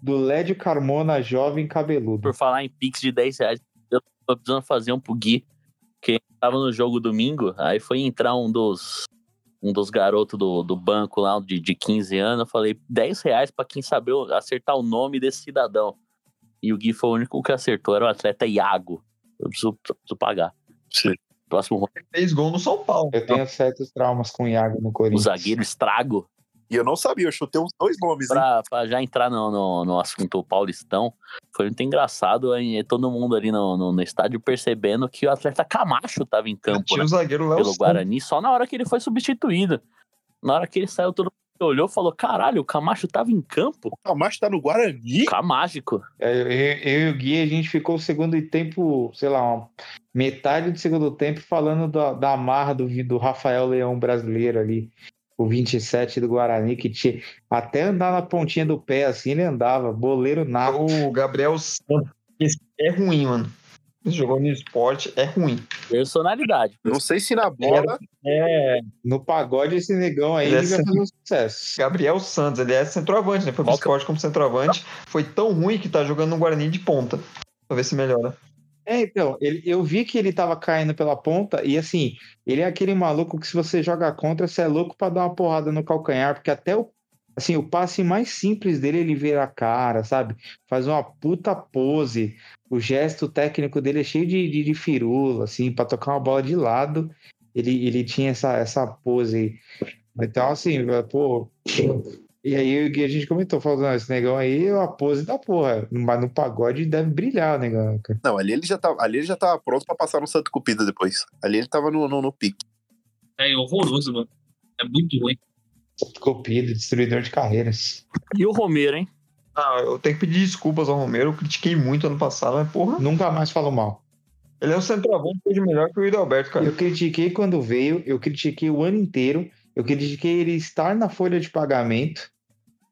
do Lédio Carmona jovem cabeludo. Por falar em Pix de 10 reais, eu tô precisando fazer um pro Gui. Que tava no jogo domingo, aí foi entrar um dos um dos garotos do, do banco lá de, de 15 anos. Eu falei 10 reais pra quem saber acertar o nome desse cidadão. E o Gui foi o único que acertou, era o atleta Iago. Eu preciso, preciso pagar. Sim. Próximo round, Fez gol no São Paulo. Eu tenho certos traumas com o Iago no o Corinthians. zagueiro estrago. E eu não sabia, eu chutei uns dois nomes, hein? Pra, pra já entrar no, no, no assunto paulistão, foi muito engraçado aí, todo mundo ali no, no, no estádio percebendo que o atleta Camacho tava em campo, Tinha né? o zagueiro Léo pelo. Guarani, só na hora que ele foi substituído. Na hora que ele saiu, todo mundo olhou e falou: caralho, o Camacho tava em campo? O Camacho tá no Guarani? Camágico. É, Eu, eu- eu e o Gui, a gente ficou o segundo tempo, sei lá, uma- metade do segundo tempo falando da, da amarra do, do Rafael Leão brasileiro ali, o 27 do Guarani, que tinha até andar na pontinha do pé assim, ele andava, boleiro nato. O Gabriel Santos. Esse é ruim, mano. Jogou no esporte, é ruim. Personalidade. Não sei se na bola. É, no pagode esse negão aí Ele é vai fazer um sucesso. Gabriel Santos, ele é centroavante, né? Foi pro esporte como centroavante. Foi tão ruim que tá jogando no Guarani de ponta. Pra ver se melhora. É, então, ele, eu vi que ele tava caindo pela ponta e assim, ele é aquele maluco que se você joga contra, você é louco pra dar uma porrada no calcanhar, porque até o assim, o passe mais simples dele ele vira a cara, sabe? Faz uma puta pose. O gesto técnico dele é cheio de, de, de firula, assim, pra tocar uma bola de lado, ele, ele tinha essa, essa pose aí. Então, assim, pô, E aí o que a gente comentou, falou, não, esse negão aí é uma pose da porra. Mas no pagode deve brilhar, negão. cara. Não, ali ele já tava, ali ele já tava pronto pra passar no Santo Cupido depois. Ali ele tava no, no, no pique. É horroroso, mano. É muito ruim. Cupido, destruidor de carreiras. E o Romero, hein? Ah, eu tenho que pedir desculpas ao Romero. Eu critiquei muito ano passado, mas porra. Nunca mais falo mal. Ele é um centroavante que melhor que o Alberto, cara. Eu critiquei quando veio, eu critiquei o ano inteiro, eu critiquei ele estar na folha de pagamento.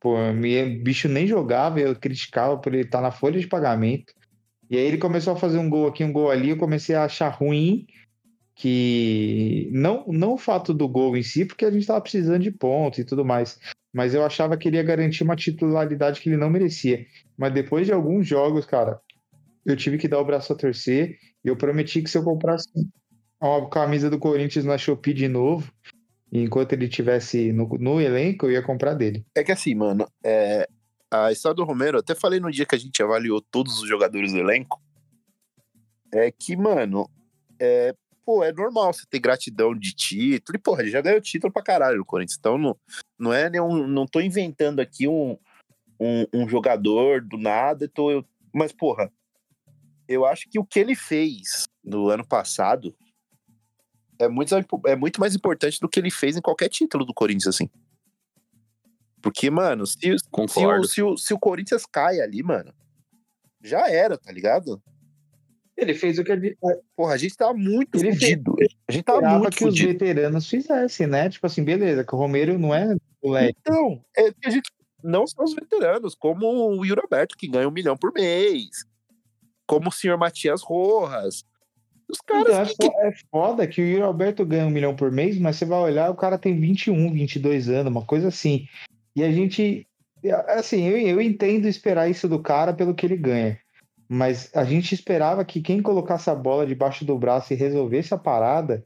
Pô, me- o bicho nem jogava, eu criticava por ele estar na folha de pagamento. E aí ele começou a fazer um gol aqui, um gol ali, eu comecei a achar ruim que não, não o fato do gol em si, porque a gente estava precisando de pontos e tudo mais, mas eu achava que ele ia garantir uma titularidade que ele não merecia. Mas depois de alguns jogos, cara, eu tive que dar o braço a torcer e eu prometi que se eu comprasse uma camisa do Corinthians na Shopee de novo, enquanto ele tivesse no, no elenco, eu ia comprar dele. É que assim, mano, é, a história do Romero, até falei no dia que a gente avaliou todos os jogadores do elenco, é que, mano, é, pô, é normal você ter gratidão de título, e porra, ele já ganhou título pra caralho no Corinthians, então não, não é nenhum, não tô inventando aqui um, um, um jogador do nada, tô, eu, mas porra, eu acho que o que ele fez no ano passado é muito, é muito mais importante do que ele fez em qualquer título do Corinthians, assim. Porque, mano, se, se, o, Concordo. se, o, se o Corinthians cai ali, mano, já era, tá ligado? Ele fez o que ele Porra, a gente tava muito Ele fudido. A gente esperava muito que os fudido. veteranos fizessem, né? Tipo assim, beleza, que o Romero não é moleque. Então, é a gente não são os veteranos, como o Yuri Alberto, que ganha um milhão por mês. Como o senhor Matias Rojas. Os caras Então, é, que, fo- é foda que o Yuri Alberto ganha um milhão por mês, mas você vai olhar, o cara tem 21, 22 anos, uma coisa assim. E a gente, assim, eu, eu entendo esperar isso do cara pelo que ele ganha. Mas a gente esperava que quem colocasse a bola debaixo do braço e resolvesse a parada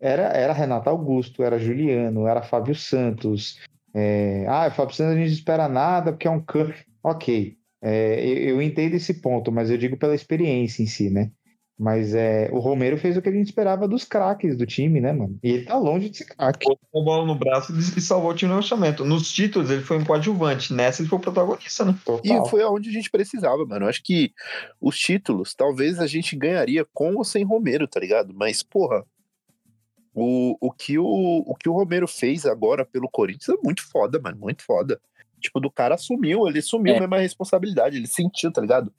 era, era Renato Augusto, era Juliano, era Fábio Santos. É, ah, Fábio Santos a gente não espera nada porque é um can. Ok, é, eu, eu entendo esse ponto, mas eu digo pela experiência em si, né? Mas é, o Romero fez o que a gente esperava dos craques do time, né, mano? E ele tá longe de ser craque. Botou a bola no braço e salvou o time no lançamento. Nos títulos, ele foi um coadjuvante. Nessa, ele foi o protagonista, né? E foi aonde a gente precisava, mano. Eu acho que os títulos, talvez a gente ganharia com ou sem Romero, tá ligado? Mas, porra, o, o, que, o, o que o Romero fez agora pelo Corinthians é muito foda, mano. Muito foda. Tipo, do cara assumiu, ele assumiu É. mesmo a responsabilidade, ele sentiu, tá ligado?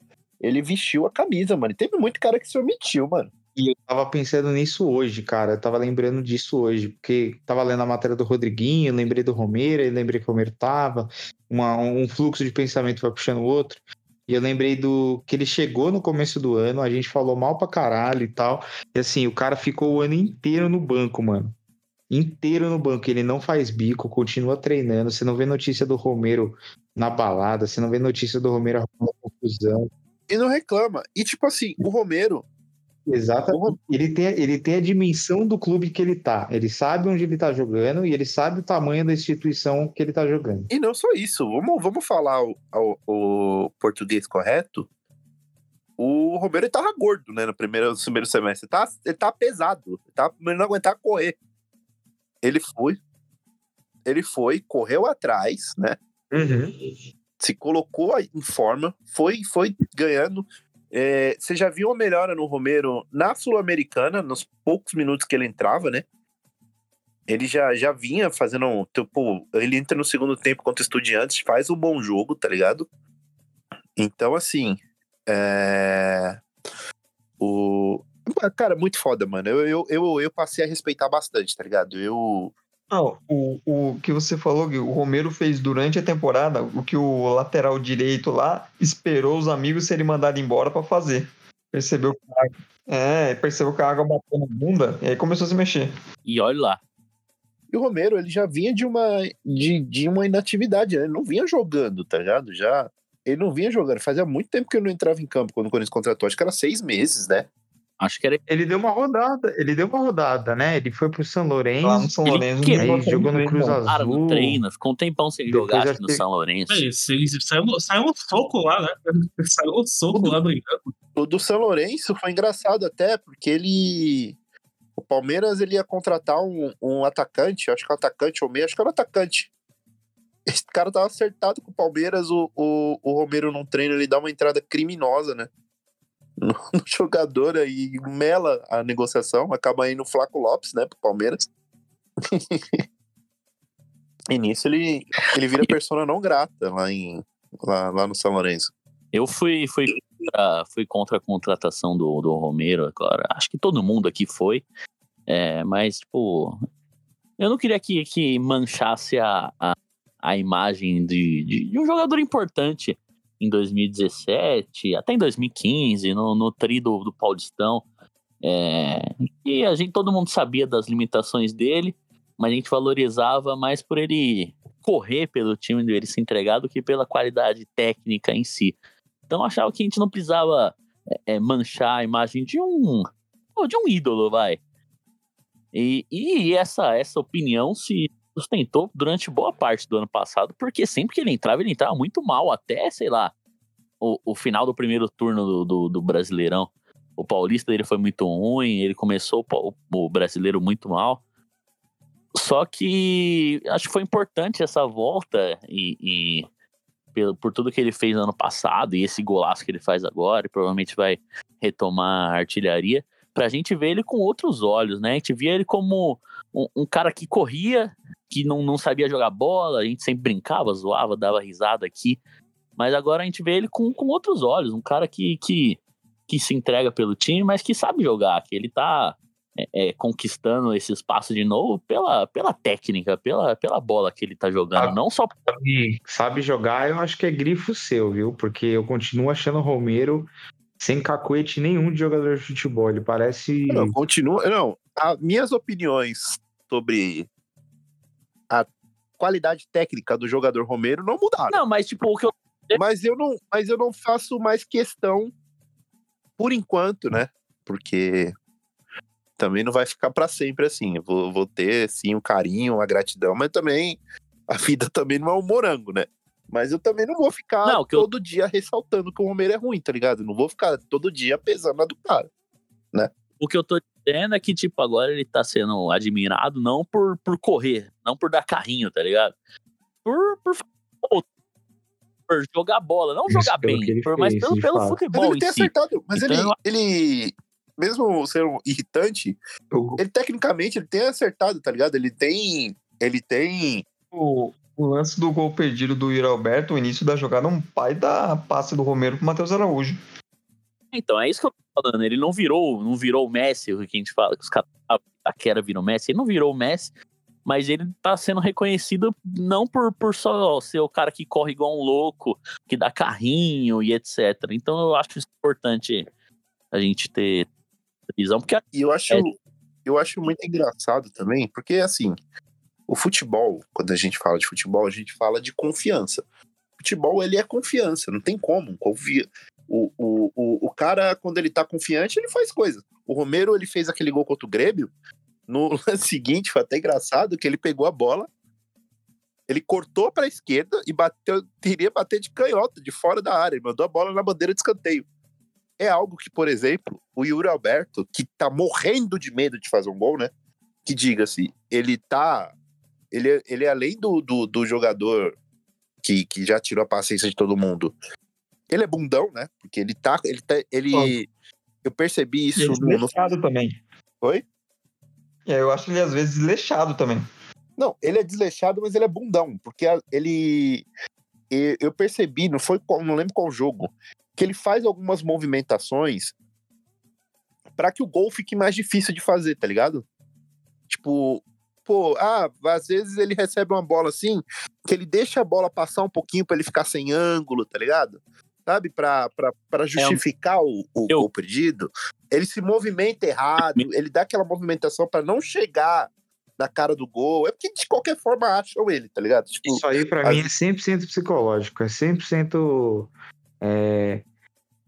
Ele vestiu a camisa, mano. E teve muito cara que se omitiu, mano. E eu tava pensando nisso hoje, cara. Eu tava lembrando disso hoje, porque tava lendo a matéria do Rodriguinho, lembrei do Romero, lembrei que o Romero tava, uma- um fluxo de pensamento vai puxando o outro. E eu lembrei do que ele chegou no começo do ano, a gente falou mal pra caralho e tal. E assim, o cara ficou o ano inteiro no banco, mano. Inteiro no banco. Ele não faz bico, continua treinando. Você não vê notícia do Romero na balada, você não vê notícia do Romero arrumando confusão. E não reclama. E, tipo assim, o Romero, Exatamente. Ele tem, ele tem a dimensão do clube que ele tá. Ele sabe onde ele tá jogando e ele sabe o tamanho da instituição que ele tá jogando. E não só isso, vamos, vamos falar o, o- o português correto. O Romero ele tava gordo, né, no primeiro, no primeiro semestre. Ele tá, ele tá pesado, ele, tá, ele não aguentar correr. Ele foi, ele foi, correu atrás, né? Se colocou em forma, foi, foi ganhando. É, você já viu uma melhora no Romero na Sul-Americana, nos poucos minutos que ele entrava, né? Ele já, já vinha fazendo. Tipo, ele entra no segundo tempo contra o Estudiantes, faz um bom jogo, tá ligado? Então, assim. É... O. Cara, muito foda, mano. Eu, eu, eu, eu passei a respeitar bastante, tá ligado? Eu. Não, o, o que você falou, Gui, o Romero fez durante a temporada o que o lateral direito lá esperou os amigos serem mandados embora pra fazer. Percebeu que a água, é, percebeu que a água bateu na bunda e aí começou a se mexer. E olha lá. E o Romero, ele já vinha de uma, de, de uma inatividade, né? ele não vinha jogando, tá ligado? Já. Ele não vinha jogando. Fazia muito tempo que ele não entrava em campo quando o Corinthians contratou. Acho que era seis meses, né? Acho que era. Ele deu uma rodada, ele deu uma rodada, né? Ele foi pro São Lourenço, Lá no São Ele Lourenço. que- aí jogou no Cruz não. Cara, não Azul. treina, ficou um tempão sem jogar no São Lourenço. É isso, ele saiu, saiu um soco lá, né? Saiu um soco lá brincando. O do São Lourenço foi engraçado até, porque ele. O Palmeiras ele ia contratar um, um atacante, acho que é um atacante ou meio, acho que era um atacante. esse cara tava acertado com o Palmeiras, o, o, o Romero num treino, ele dá uma entrada criminosa, né? No, no jogador aí, mela a negociação, acaba indo o Flaco Lopes, né, pro Palmeiras. e nisso ele, ele vira persona não grata lá, em, lá, lá no São Lourenço. Eu fui, fui, contra, fui contra a contratação do, do Romero, agora. Acho que todo mundo aqui foi. É, mas, tipo, eu não queria que, que manchasse a, a, a imagem de, de, de um jogador importante em 2017, até em 2015, no, no tri do, do Paulistão. É, e a gente, todo mundo sabia das limitações dele, mas a gente valorizava mais por ele correr pelo time dele se entregar do que pela qualidade técnica em si. Então achava que a gente não precisava é, manchar a imagem de um de um ídolo, vai. E, e essa, essa opinião se sustentou durante boa parte do ano passado, porque sempre que ele entrava, ele entrava muito mal, até, sei lá, o, o final do primeiro turno do, do, do Brasileirão. O Paulista dele foi muito ruim, ele começou o, o brasileiro muito mal. Só que acho que foi importante essa volta e, e pelo, por tudo que ele fez ano passado e esse golaço que ele faz agora, e provavelmente vai retomar a artilharia, pra gente ver ele com outros olhos, né? A gente via ele como um, um cara que corria, que não, não sabia jogar bola, a gente sempre brincava, zoava, dava risada aqui, mas agora a gente vê ele com, com outros olhos, um cara que, que, que se entrega pelo time, mas que sabe jogar, que ele tá é, é, conquistando esse espaço de novo pela, pela técnica, pela, pela bola que ele tá jogando, Ah, não só Sabe, sabe jogar, eu acho que é grifo seu, viu? Porque eu continuo achando o Romero sem cacuete nenhum de jogador de futebol. Ele parece. Não, continua. Não, as minhas opiniões sobre qualidade técnica do jogador Romero não mudaram. Não, mas tipo, o que eu. Mas eu não, mas eu não faço mais questão por enquanto, né? Porque também não vai ficar para sempre assim. Eu vou, vou ter sim um carinho, uma gratidão, mas também a vida também não é um morango, né? Mas eu também não vou ficar Não, que eu- todo dia ressaltando que o Romero é ruim, tá ligado? Não vou ficar todo dia pesando na do cara. O que eu tô é que, tipo, agora ele tá sendo admirado não por, por correr, não por dar carrinho, tá ligado? Por, por, por jogar bola, não Isso, jogar bem, por- mas fez, pelo, pelo. Mas futebol ele em tem si. acertado, mas Então, ele, ele, mesmo sendo irritante, O, ele tecnicamente ele tem acertado, tá ligado? Ele tem, ele tem O, o lance do gol perdido do Yuri Alberto, o início da jogada, é um pai da passe do Romero pro Matheus Araújo. Então, é isso que eu falando. Ele não virou, não virou o Messi, o que a gente fala, que os caras a Quera virou Messi. Ele não virou o Messi, mas ele tá sendo reconhecido não por, por só ser o cara que corre igual um louco, que dá carrinho e etc. Então eu acho isso importante a gente ter visão, porque eu acho, É. eu acho muito engraçado também, porque assim, o futebol, quando a gente fala de futebol, a gente fala de confiança. Futebol, ele é confiança, não tem como. O, o, o, o cara, quando ele tá confiante, ele faz coisa. O Romero, ele fez aquele gol contra o Grêmio. No lance seguinte, foi até engraçado que ele pegou a bola, ele cortou para a esquerda e bateu, queria bater de canhota, de fora da área. Ele mandou a bola na bandeira de escanteio. É algo que, por exemplo, o Yuri Alberto, que tá morrendo de medo de fazer um gol, né? Que diga-se, ele tá. Ele, é- ele é além do, do, do jogador que, que já tirou a paciência de todo mundo. Ele é bundão, né? Porque ele tá. Ele tá. Ele. Eu percebi E isso ele é no. desleixado também. Oi? É, eu acho ele às vezes desleixado também. Não, ele é desleixado, mas ele é bundão. Porque ele. Eu percebi, não foi qual- não lembro qual jogo, que ele faz algumas movimentações para que o gol fique mais difícil de fazer, tá ligado? Tipo, pô, ah, às vezes ele recebe uma bola assim, que ele deixa a bola passar um pouquinho para ele ficar sem ângulo, tá ligado? Sabe, pra, pra, pra justificar o, o Eu- gol perdido. Ele se movimenta errado, ele dá aquela movimentação para não chegar na cara do gol. É porque de qualquer forma acham ele, tá ligado? Tipo, Isso aí, pra as- mim, é 100% psicológico. É 100%. É...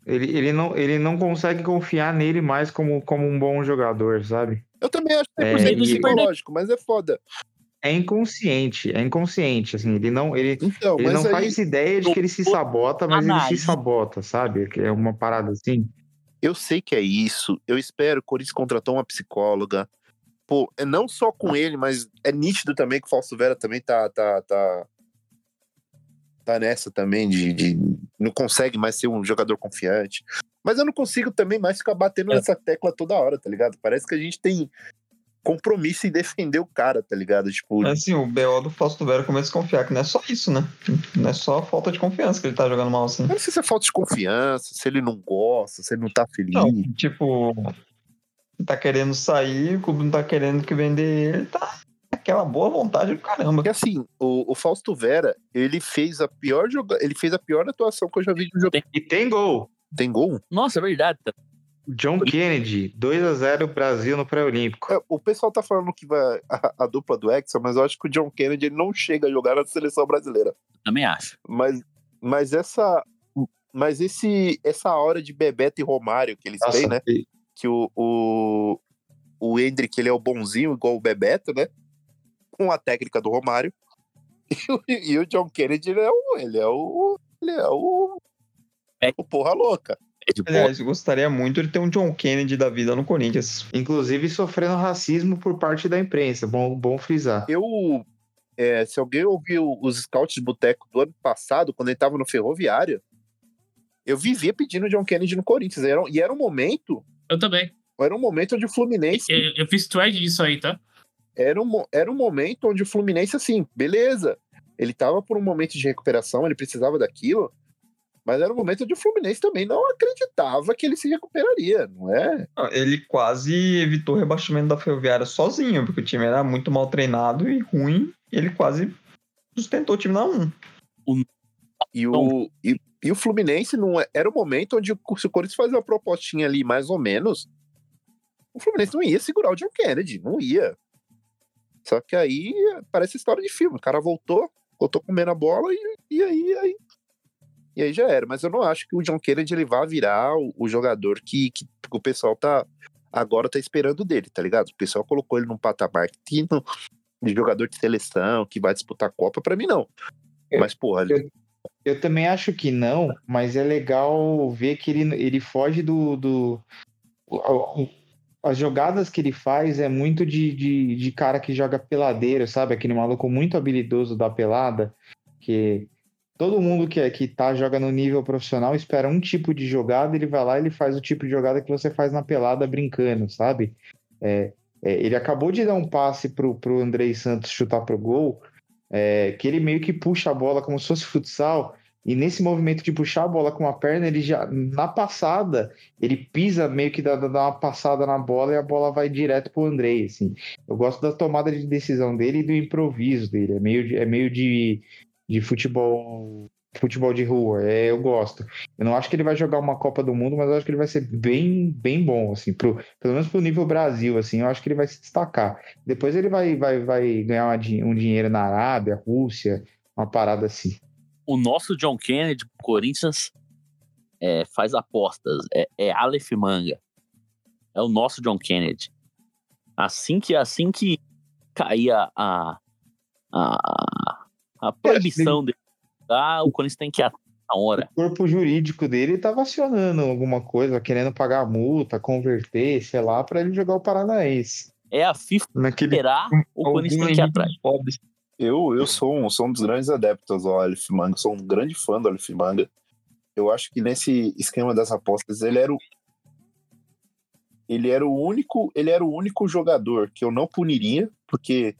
Ele, ele, não, ele não consegue confiar nele mais como, como um bom jogador, sabe? eu também acho É, 100% e- psicológico, mas é foda. É inconsciente, é inconsciente, assim, ele não, ele, Então, ele não aí, faz ideia de que ele se sabota, mas ele se sabota, sabe? Que é uma parada assim. eu sei que é isso. Eu espero. O Corinthians contratou uma psicóloga. Pô, é não só com ele, mas é nítido também que o Fausto Vera também tá, tá, tá, tá nessa também de, de não consegue mais ser um jogador confiante. Mas eu não consigo também mais ficar batendo É. nessa tecla toda hora, tá ligado? Parece que a gente tem compromisso em defender o cara, tá ligado? Tipo, assim, o BO do Fausto Vera começa a desconfiar que não é só isso, né? Não é só falta de confiança que ele tá jogando mal assim. eu não sei se é falta de confiança, se ele não gosta, se ele não tá feliz. Não, tipo, tá querendo sair, o clube não tá querendo que vender ele, tá aquela boa vontade do caramba. Porque assim, o, o Fausto Vera, ele fez a pior joga... ele fez a pior atuação que eu já vi de um jogo. E tem gol. Tem gol? Nossa, é verdade. John Kennedy, 2 a 0 Brasil no pré-olímpico. É, o pessoal tá falando que vai a, a dupla do Hexa, mas eu acho que o John Kennedy não chega a jogar na seleção brasileira. Também acho. Mas, mas essa mas esse essa hora de Bebeto e Romário que eles Nossa, têm, né? Que o, o o Hendrick ele é o bonzinho igual o Bebeto, né? Com a técnica do Romário. E o, e o John Kennedy ele é o ele é o ele é o É. o porra louca. Aliás, eu gostaria muito de ter um John Kennedy da vida no Corinthians. Inclusive sofrendo racismo por parte da imprensa. Bom, bom frisar. Eu é, se alguém ouviu os scouts de boteco do ano passado, quando ele tava no Ferroviário, eu vivia pedindo o John Kennedy no Corinthians. Era, um- e era um momento, Eu também. era um momento onde o Fluminense Eu, eu fiz thread disso aí, tá? era um, era um momento onde o Fluminense, assim, beleza, ele tava por um momento de recuperação, ele precisava daquilo, mas era um momento onde o Fluminense também não acreditava que ele se recuperaria, não é? Ah, Ele quase evitou o rebaixamento da Ferroviária sozinho, porque o time era muito mal treinado e ruim. E ele quase sustentou o time na 1. E o, e, e o Fluminense não é- era o momento onde o, se o Corinthians fazia uma propostinha ali, mais ou menos, o Fluminense não ia segurar o John Kennedy, não ia. Só que aí parece história de filme. O cara voltou, voltou comendo a bola e, e aí, aí. E aí já era. Mas eu não acho que o John Kennedy ele vá virar o, o jogador que, que o pessoal tá agora tá esperando dele, tá ligado? O pessoal colocou ele num patamar que não- de jogador de seleção, que vai disputar a Copa, pra mim não. Eu- Mas, porra, ele- Eu também acho que não, mas é legal ver que ele, ele foge do. do as jogadas que ele faz é muito de, de, de cara que joga peladeiro, sabe? Aquele maluco muito habilidoso da pelada, que todo mundo que, é- que tá, joga no nível profissional espera um tipo de jogada, ele vai lá e ele faz o tipo de jogada que você faz na pelada brincando, sabe? É, é, ele acabou de dar um passe pro, pro Andrei Santos chutar pro gol, é, que ele meio que puxa a bola como se fosse futsal, e nesse movimento de puxar a bola com a perna, ele já, na passada, ele pisa meio que dá, dá uma passada na bola e a bola vai direto pro Andrei, assim. Eu gosto da tomada de decisão dele e do improviso dele, é meio é meio de, de futebol futebol de rua, é, eu gosto. Eu não acho que ele vai jogar uma Copa do Mundo, mas eu acho que ele vai ser bem, bem bom, assim, pro, pelo menos pro nível Brasil, assim, eu acho que ele vai se destacar. Depois ele vai, vai, vai ganhar uma um dinheiro na Arábia, Rússia, uma parada assim. O nosso John Kennedy, Corinthians, é, faz apostas. É, é Aleph Manga. É o nosso John Kennedy. Assim que, assim que cair a, a, a, a proibição dele jogar, o Corinthians tem que ir atrás na hora. O corpo jurídico dele tá acionando alguma coisa, querendo pagar a multa, converter, sei lá, pra ele jogar o Paranaense. É a FIFA Naquele... esperar, o Corinthians tem que ir atrás. Eu, eu sou, um, sou um dos grandes adeptos ao Aleph Manga, sou um grande fã do Aleph Manga. Eu acho que nesse esquema das apostas, ele era o. Ele era o único, ele era o único jogador que eu não puniria, porque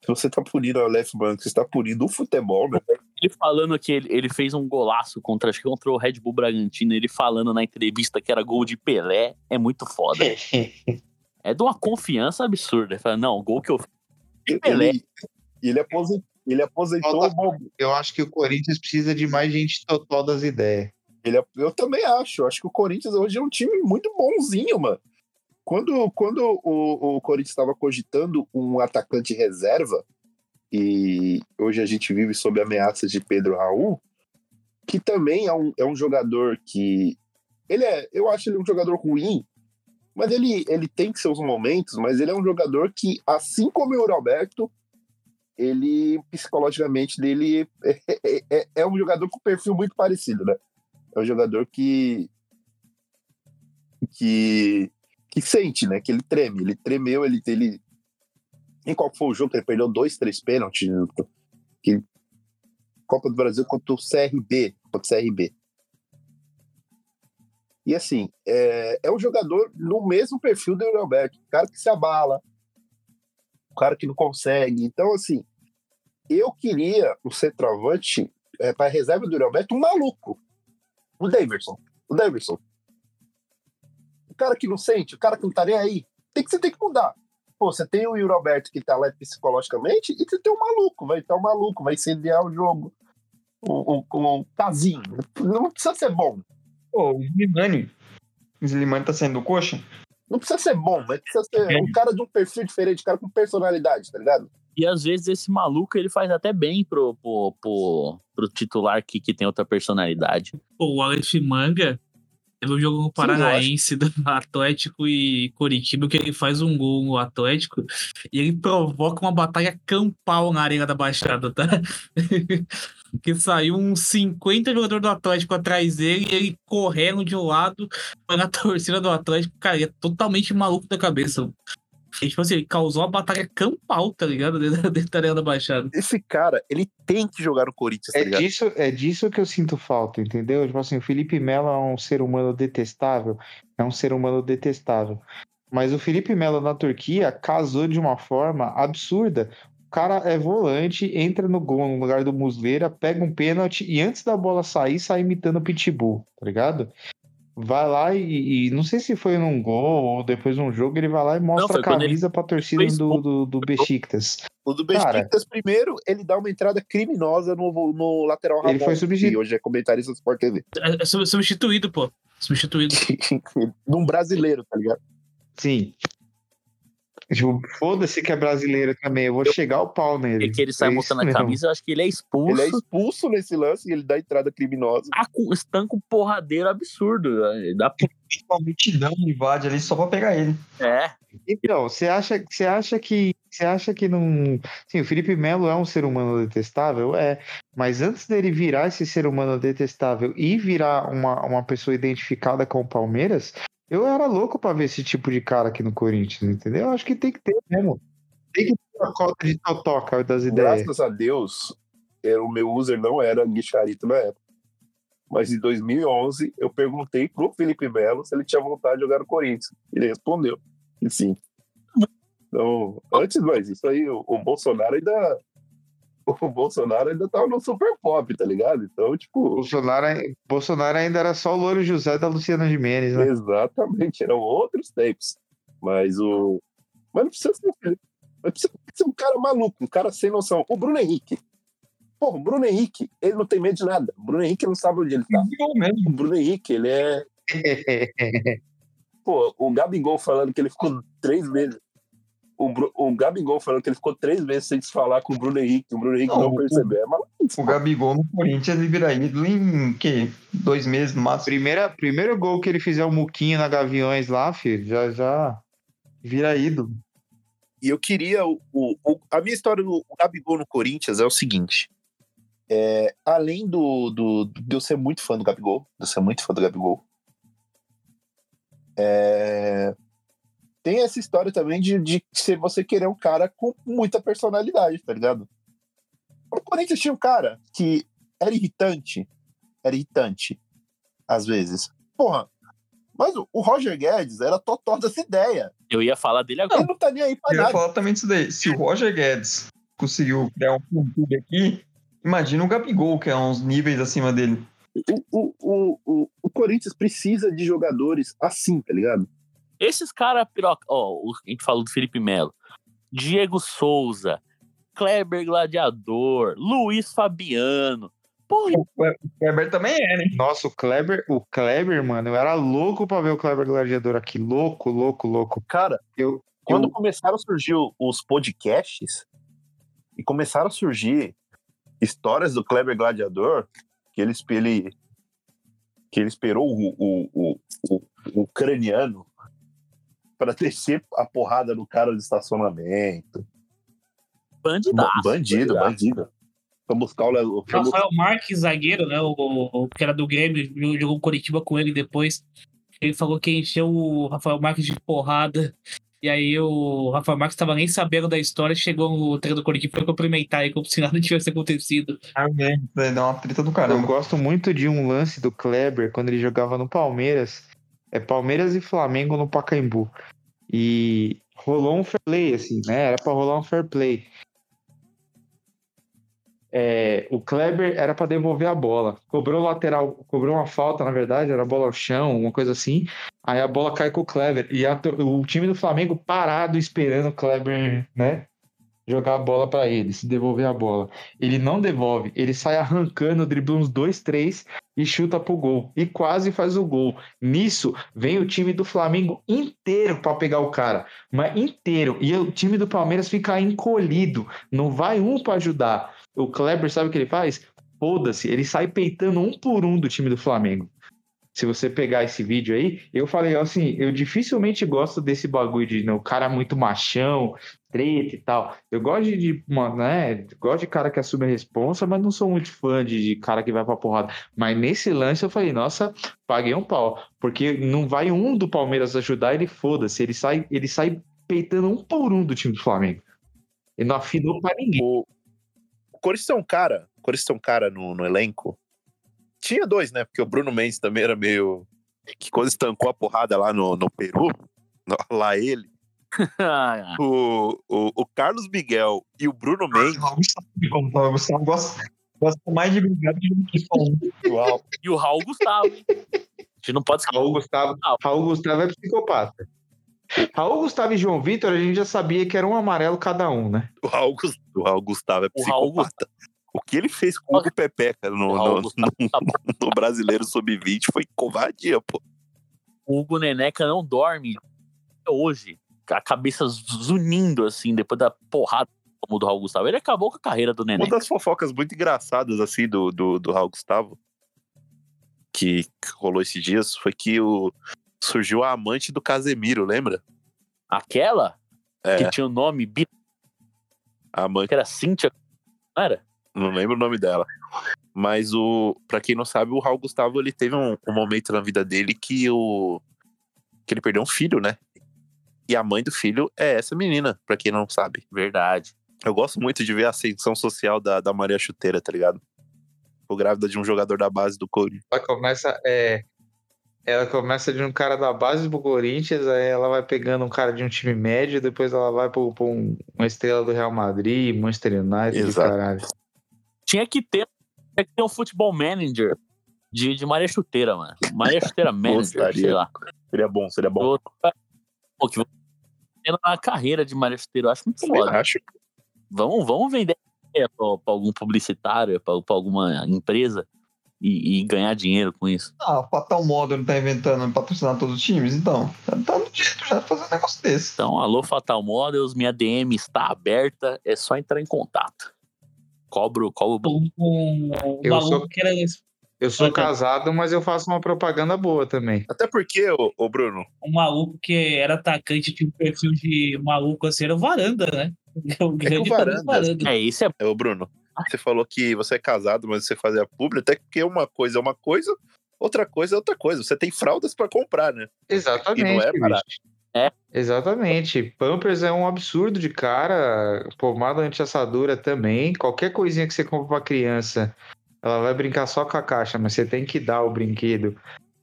se você tá punindo o Aleph Manga, você está punindo o futebol, né? Ele falando que ele, ele fez um golaço contra, acho que contra o Red Bull Bragantino, ele falando na entrevista que era gol de Pelé, é muito foda. É de uma confiança absurda. Ele fala, não, gol que eu fiz. Pelé. Ele, ele, aposentou, ele aposentou Falta- Eu acho que o Corinthians precisa de mais gente totó das ideias. Ele, eu também acho. Eu acho que o Corinthians hoje é um time muito bonzinho, mano. Quando, quando o, o Corinthians estava cogitando um atacante reserva, e hoje a gente vive sob ameaças de Pedro Raul, que também é um, é um jogador que. Ele é, eu acho ele um jogador ruim, mas ele, ele tem seus momentos, mas ele é um jogador que, assim como o Roberto, ele psicologicamente dele é, é- é- um jogador com perfil muito parecido, né? É um jogador que que que sente, né? Que ele treme, ele tremeu, ele ele em qual foi o jogo que ele perdeu dois, três pênaltis, que Copa do Brasil contra o CRB. Contra o CRB. E assim, é, é um jogador no mesmo perfil do Yuri. O cara que se abala, o cara que não consegue. Então, assim, eu queria o centroavante é, para reserva do Yuri um maluco. O Daverson. O Daverson. O cara que não sente, o cara que não tá nem aí. Tem que, você tem que mudar. Pô, você tem o Yuri Alberto que tá lá psicologicamente e você tem um maluco, vai estar um maluco, vai incendiar o jogo. Um, um, um casinho. Não precisa ser bom. Pô, o Slimani. O Slimani tá saindo do coxa? Não precisa ser bom, mas precisa ser um cara de um perfil diferente, um cara com personalidade, tá ligado? E às vezes esse maluco ele faz até bem pro, pro, pro, pro titular que, que tem outra personalidade. Pô, o Alex Manga teve um jogo no Paranaense do Atlético e Coritiba que ele faz um gol no Atlético e ele provoca uma batalha campal na Arena da Baixada, tá? que saiu uns 50 jogadores do Atlético atrás dele e ele correndo de um lado na torcida do Atlético. Cara, ele é totalmente maluco da cabeça. E, tipo assim, ele causou uma batalha campal, tá ligado? Dentro, dentro da Arena da Baixada. Esse cara, ele tem que jogar no Corinthians, tá É ligado? disso, é disso que eu sinto falta, entendeu? Tipo assim, o Felipe Melo é um ser humano detestável, é um ser humano detestável. Mas o Felipe Melo na Turquia casou de uma forma absurda. O cara é volante, entra no gol no lugar do Muslera, pega um pênalti e antes da bola sair, sai imitando o Pitbull, tá ligado? Vai lá e, e não sei se foi num gol ou depois de um jogo, ele vai lá e mostra foi a ele camisa pra torcida fez do, do, do Besiktas. O do Cara. Besiktas, primeiro, ele dá uma entrada criminosa no, no lateral Ele Ramon, foi substituído. hoje é comentarista do Sport TV. É, é sub- substituído, pô. Substituído. Num brasileiro, tá ligado? Sim. Tipo, foda-se que é brasileiro também, eu vou chegar o pau nele. E que ele sai É mostrando a mesmo. camisa, eu acho que ele é expulso. Ele é expulso nesse lance e ele dá entrada criminosa. com- estanca um porradeiro absurdo. né? Dá pra- Uma multidão invade ali só pra pegar ele. É. Então, você acha, você acha que você acha que não. Sim, o Felipe Melo é um ser humano detestável? É. Mas antes dele virar esse ser humano detestável e virar uma, uma pessoa identificada com o Palmeiras, eu era louco pra ver esse tipo de cara aqui no Corinthians, entendeu? Eu acho que tem que ter mesmo. Tem que ter uma cota de totoca das ideias. Graças a Deus, era- o meu user não era Guicharito na época. Mas em 2011, eu perguntei pro Felipe Melo se ele tinha vontade de jogar no Corinthians. Ele respondeu que sim. Então, antes, mas isso aí, o, o Bolsonaro ainda. O Bolsonaro ainda tava no super pop, tá ligado? Então, tipo, Bolsonaro, Bolsonaro ainda era só o Louro José da Luciana Gimenez, né? exatamente, eram outros tempos. Mas o. Mas não precisa ser. Mas precisa ser um cara maluco, um cara sem noção. O Bruno Henrique. Porra, o Bruno Henrique, ele não tem medo de nada. O Bruno Henrique não sabe onde ele tá. Mesmo. O Bruno Henrique, ele é. Pô, o Gabigol falando que ele ficou três meses. O, o Gabigol falando que ele ficou três meses sem se falar com o Bruno Henrique. O Bruno Henrique Não, não, percebeu. É maluco. O Gabigol no Corinthians ele vira ídolo em que? Dois meses no máximo. Primeira, primeiro gol que ele fizer o Muquinho na Gaviões lá, filho, já, já vira ídolo. E eu queria. O, o- o- a minha história do Gabigol no Corinthians é o seguinte. É, além do, do, de eu ser muito fã do Gabigol, de eu ser muito fã do Gabigol, é, tem essa história também de, de ser você querer um cara com muita personalidade, tá ligado? O Corinthians tinha um cara que era irritante, era irritante, às vezes. Porra, mas o, o Roger Guedes era totó dessa ideia. Eu ia falar dele agora. Ele não tá nem aí pra Eu ia nada. falar também disso daí. Se o Roger Guedes conseguiu criar um clube aqui, imagina o Gabigol, que é uns níveis acima dele. o, o, o, o, o Corinthians precisa de jogadores assim, tá ligado? Esses caras, piroca. Ó, o- a gente falou do Felipe Melo. Diego Souza, Kleber Gladiador, Luiz Fabiano. Porra, O Kleber também é, né? Nossa, o Kleber, o Kleber, mano, eu era louco pra ver o Kleber Gladiador aqui. Louco, louco, louco. Cara, Eu, quando eu- começaram a surgir os podcasts e começaram a surgir histórias do Kleber Gladiador, que ele, ele, que ele esperou o, o, o, o, o ucraniano para descer a porrada no cara do estacionamento. bandidaço. bandido, bandidaço. bandido. Pra buscar o. Léo- pra buscar- Rafael Marques, zagueiro, né? O, o, o que era do Grêmio, jogou- Curitiba com ele depois. Ele falou que encheu o Rafael Marques de porrada E aí o Rafa Marques tava nem sabendo da história, chegou no treino do Corinthians e foi cumprimentar aí como se nada tivesse acontecido. Ah. Vai dar uma treta do Eu caramba. gosto muito de um lance do Kleber quando ele jogava no Palmeiras. É Palmeiras e Flamengo no Pacaembu. E rolou um fair play, assim, né? Era pra rolar um fair play. É, o Kleber era pra devolver a bola. Cobrou lateral, cobrou uma falta, na verdade, era bola ao chão, uma coisa assim. Aí a bola cai com o Kleber. E a o time do Flamengo parado esperando o Kleber, né? Jogar a bola pra ele, se devolver a bola. Ele não devolve, ele sai arrancando, dribla uns dois, três e chuta pro gol. E quase faz o gol. Nisso, vem o time do Flamengo inteiro pra pegar o cara. Mas inteiro. E o time do Palmeiras fica encolhido. Não vai um pra ajudar. O Kleber, sabe o que ele faz? Foda-se, ele sai peitando um por um do time do Flamengo. Se você pegar esse vídeo aí, eu falei assim, eu dificilmente gosto desse bagulho de né, o cara muito machão, treta e tal. Eu gosto de, uma, né, gosto de cara que assume a responsa, mas não sou muito fã de, de cara que vai pra porrada. Mas nesse lance eu falei, nossa, paguei um pau, porque não vai um do Palmeiras ajudar, ele foda-se, ele sai, ele sai peitando um por um do time do Flamengo. Ele não afinou pra ninguém. O, o Corinthians tem um cara, o Corinthians tem um cara no, no elenco. Tinha dois, né? Porque o Bruno Mendes também era meio. Que quando estancou a porrada lá no, no Peru, lá ele, o, o, o Carlos Miguel e o Bruno Mendes. O Gustavo, gosta, mais de brigar do que falar. Uau, e o Raul Gustavo, hein? A gente não pode esquecer. Raul Gustavo, Raul Gustavo é psicopata. Raul Gustavo e João Vitor, a gente já sabia que era um amarelo cada um, né? o Raul, o Raul Gustavo é O Raul psicopata. O que ele fez com o Hugo Pepeca no, no, Gustavo no- tá no Brasileiro Sub-20 foi covardia, pô. O Hugo Neneca não dorme até hoje. A cabeça zunindo, assim, depois da porrada do Raul Gustavo. Ele acabou com a carreira do Uma Neneca. das fofocas muito engraçadas, assim, do, do, do Raul Gustavo, que, rolou esses dias, foi que o, surgiu a amante do Casemiro, lembra? Aquela É, que tinha o nome a amante, que era Cíntia, não era? Não lembro o nome dela. Mas o, pra quem não sabe, o Raul Gustavo, ele teve um, um momento na vida dele que o que ele perdeu um filho, né? E a mãe do filho é essa menina, pra quem não sabe. Verdade. Eu gosto muito de ver a ascensão social da, da Maria Chuteira, tá ligado? Ficou grávida de um jogador da base do Corinthians. Ela começa, é, ela começa de um cara da base do Corinthians, aí ela vai pegando um cara de um time médio, depois ela vai pra, pra um- uma estrela do Real Madrid, Manchester United, Exato. caralho. Tinha que ter, tinha que ter um futebol manager de, de Maria Chuteira, mano. Maria Chuteira Manager, Gostaria. sei lá. Seria bom, seria bom. Eu- Pô, que vou na carreira de Maria Chuteira, eu acho muito Também foda. acho. Vamos, vamos vender pra, pra algum publicitário, pra, pra alguma empresa e, e ganhar dinheiro com isso. Ah, o Fatal Modern tá inventando patrocinar todos os times, então. Tá, tá no jeito já de fazer um negócio desse. Então, alô Fatal Models, minha DM está aberta, é só entrar em contato. Cobro, cobro. Um, um, um Eu sou- que era Eu sou Ah, tá. casado, mas eu faço uma propaganda boa também. Até porque, ô, ô Bruno, um maluco que era atacante, tinha um perfil de maluco assim, era o Varanda, né? O grande Varanda- Varanda. É, isso é ô Bruno, você falou que você é casado, mas você fazia público, até porque uma coisa é uma coisa, outra coisa é outra coisa. Você tem fraldas pra comprar, né? Exatamente. E não é bicho. É. Exatamente. Pampers é um absurdo de cara. Pomada anti-assadura também. Qualquer coisinha que você compra pra criança, ela vai brincar só com a caixa, mas você tem que dar o brinquedo.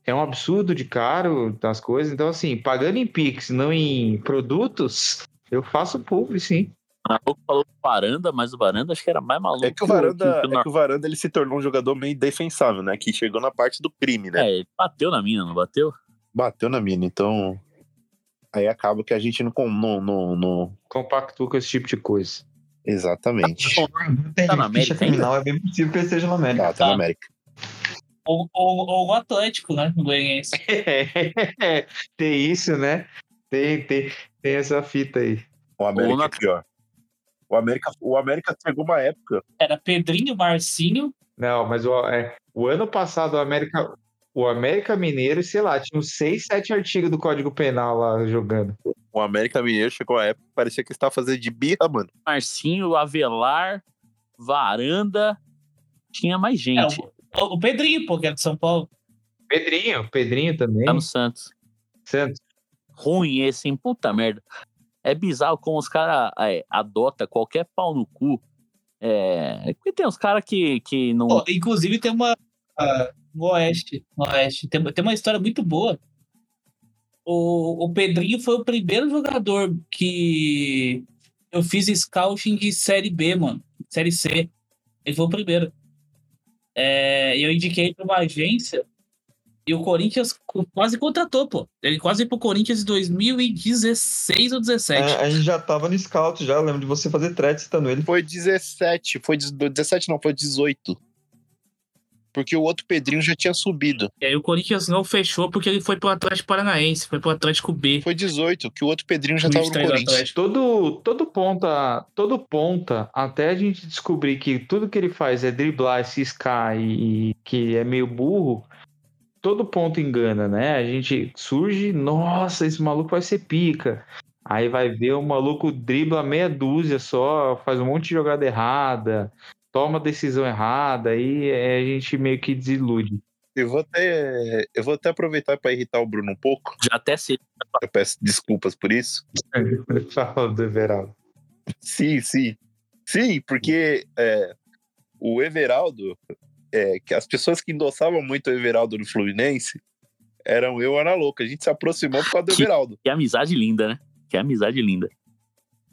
É um absurdo de caro das coisas. Então, assim, pagando em Pix, não em produtos, eu faço publi, sim. maluco falou Varanda, mas o Varanda acho que era mais maluco. É que o Varanda, que o é que o Varanda ele se tornou um jogador meio defensável, né? Que chegou na parte do crime, né? É, ele bateu na mina, não bateu? Bateu na mina, então. Aí acaba que a gente não. não, não, não... Compactua com esse tipo de coisa. Exatamente. Tem Tá na América criminal, é bem possível que ele esteja na América. Tá, tá na América. Ou, ou, ou o Atlético, né? No Goianiense. tem isso, né? Tem, tem, tem essa fita aí. O América Ou na- é pior. O América, o América chegou uma época. Era Pedrinho, Marcinho. Não, mas o, é, o ano passado o América, o América Mineiro, sei lá, tinha uns 6, 7 artigos do Código Penal lá jogando. O América Mineiro chegou uma época que parecia que estava fazendo de birra, mano. Marcinho, Avelar, Varanda. Tinha mais É, gente. o, o Pedrinho, pô, que é de São Paulo. Pedrinho, Pedrinho também. Tá no Santos. Santos. ruim esse, hein? Puta merda. É bizarro como os caras é, adotam qualquer pau no cu. É, porque tem uns caras que, que não. Pô, inclusive tem uma. Ah, no Oeste. No Oeste. Tem, tem uma história muito boa. O, o Pedrinho foi o primeiro jogador que eu fiz scouting de Série B, mano. Série C. Ele foi o primeiro. É, eu indiquei para uma agência e o Corinthians co- quase contratou, pô. Ele quase foi pro Corinthians em 2016 ou 17. É, a gente já tava no scout, já lembro de você fazer thread citando ele. Foi 17, foi 17 não, foi 18. Porque o outro Pedrinho já tinha subido. E aí o Corinthians não fechou porque ele foi pro Atlético Paranaense, foi pro Atlético B. Foi 18, que o outro Pedrinho já tava no 23 do Corinthians. Todo, todo ponta, todo ponta, até a gente descobrir que tudo que ele faz é driblar, ciscar e, e que é meio burro, todo ponto engana, né? A gente surge, nossa, esse maluco vai ser pica. Aí vai ver o maluco dribla meia dúzia só, faz um monte de jogada errada, toma decisão errada, aí é, a gente meio que desilude. Eu vou até, eu vou até aproveitar para irritar o Bruno um pouco. Já até se. Eu peço desculpas por isso. Fala do Everaldo. Sim, sim. Sim, porque é, o Everaldo, é, que as pessoas que endossavam muito o Everaldo no Fluminense eram eu e a Ana Louca. A gente se aproximou por causa do Que- Everaldo. Que amizade linda, né? Que amizade linda.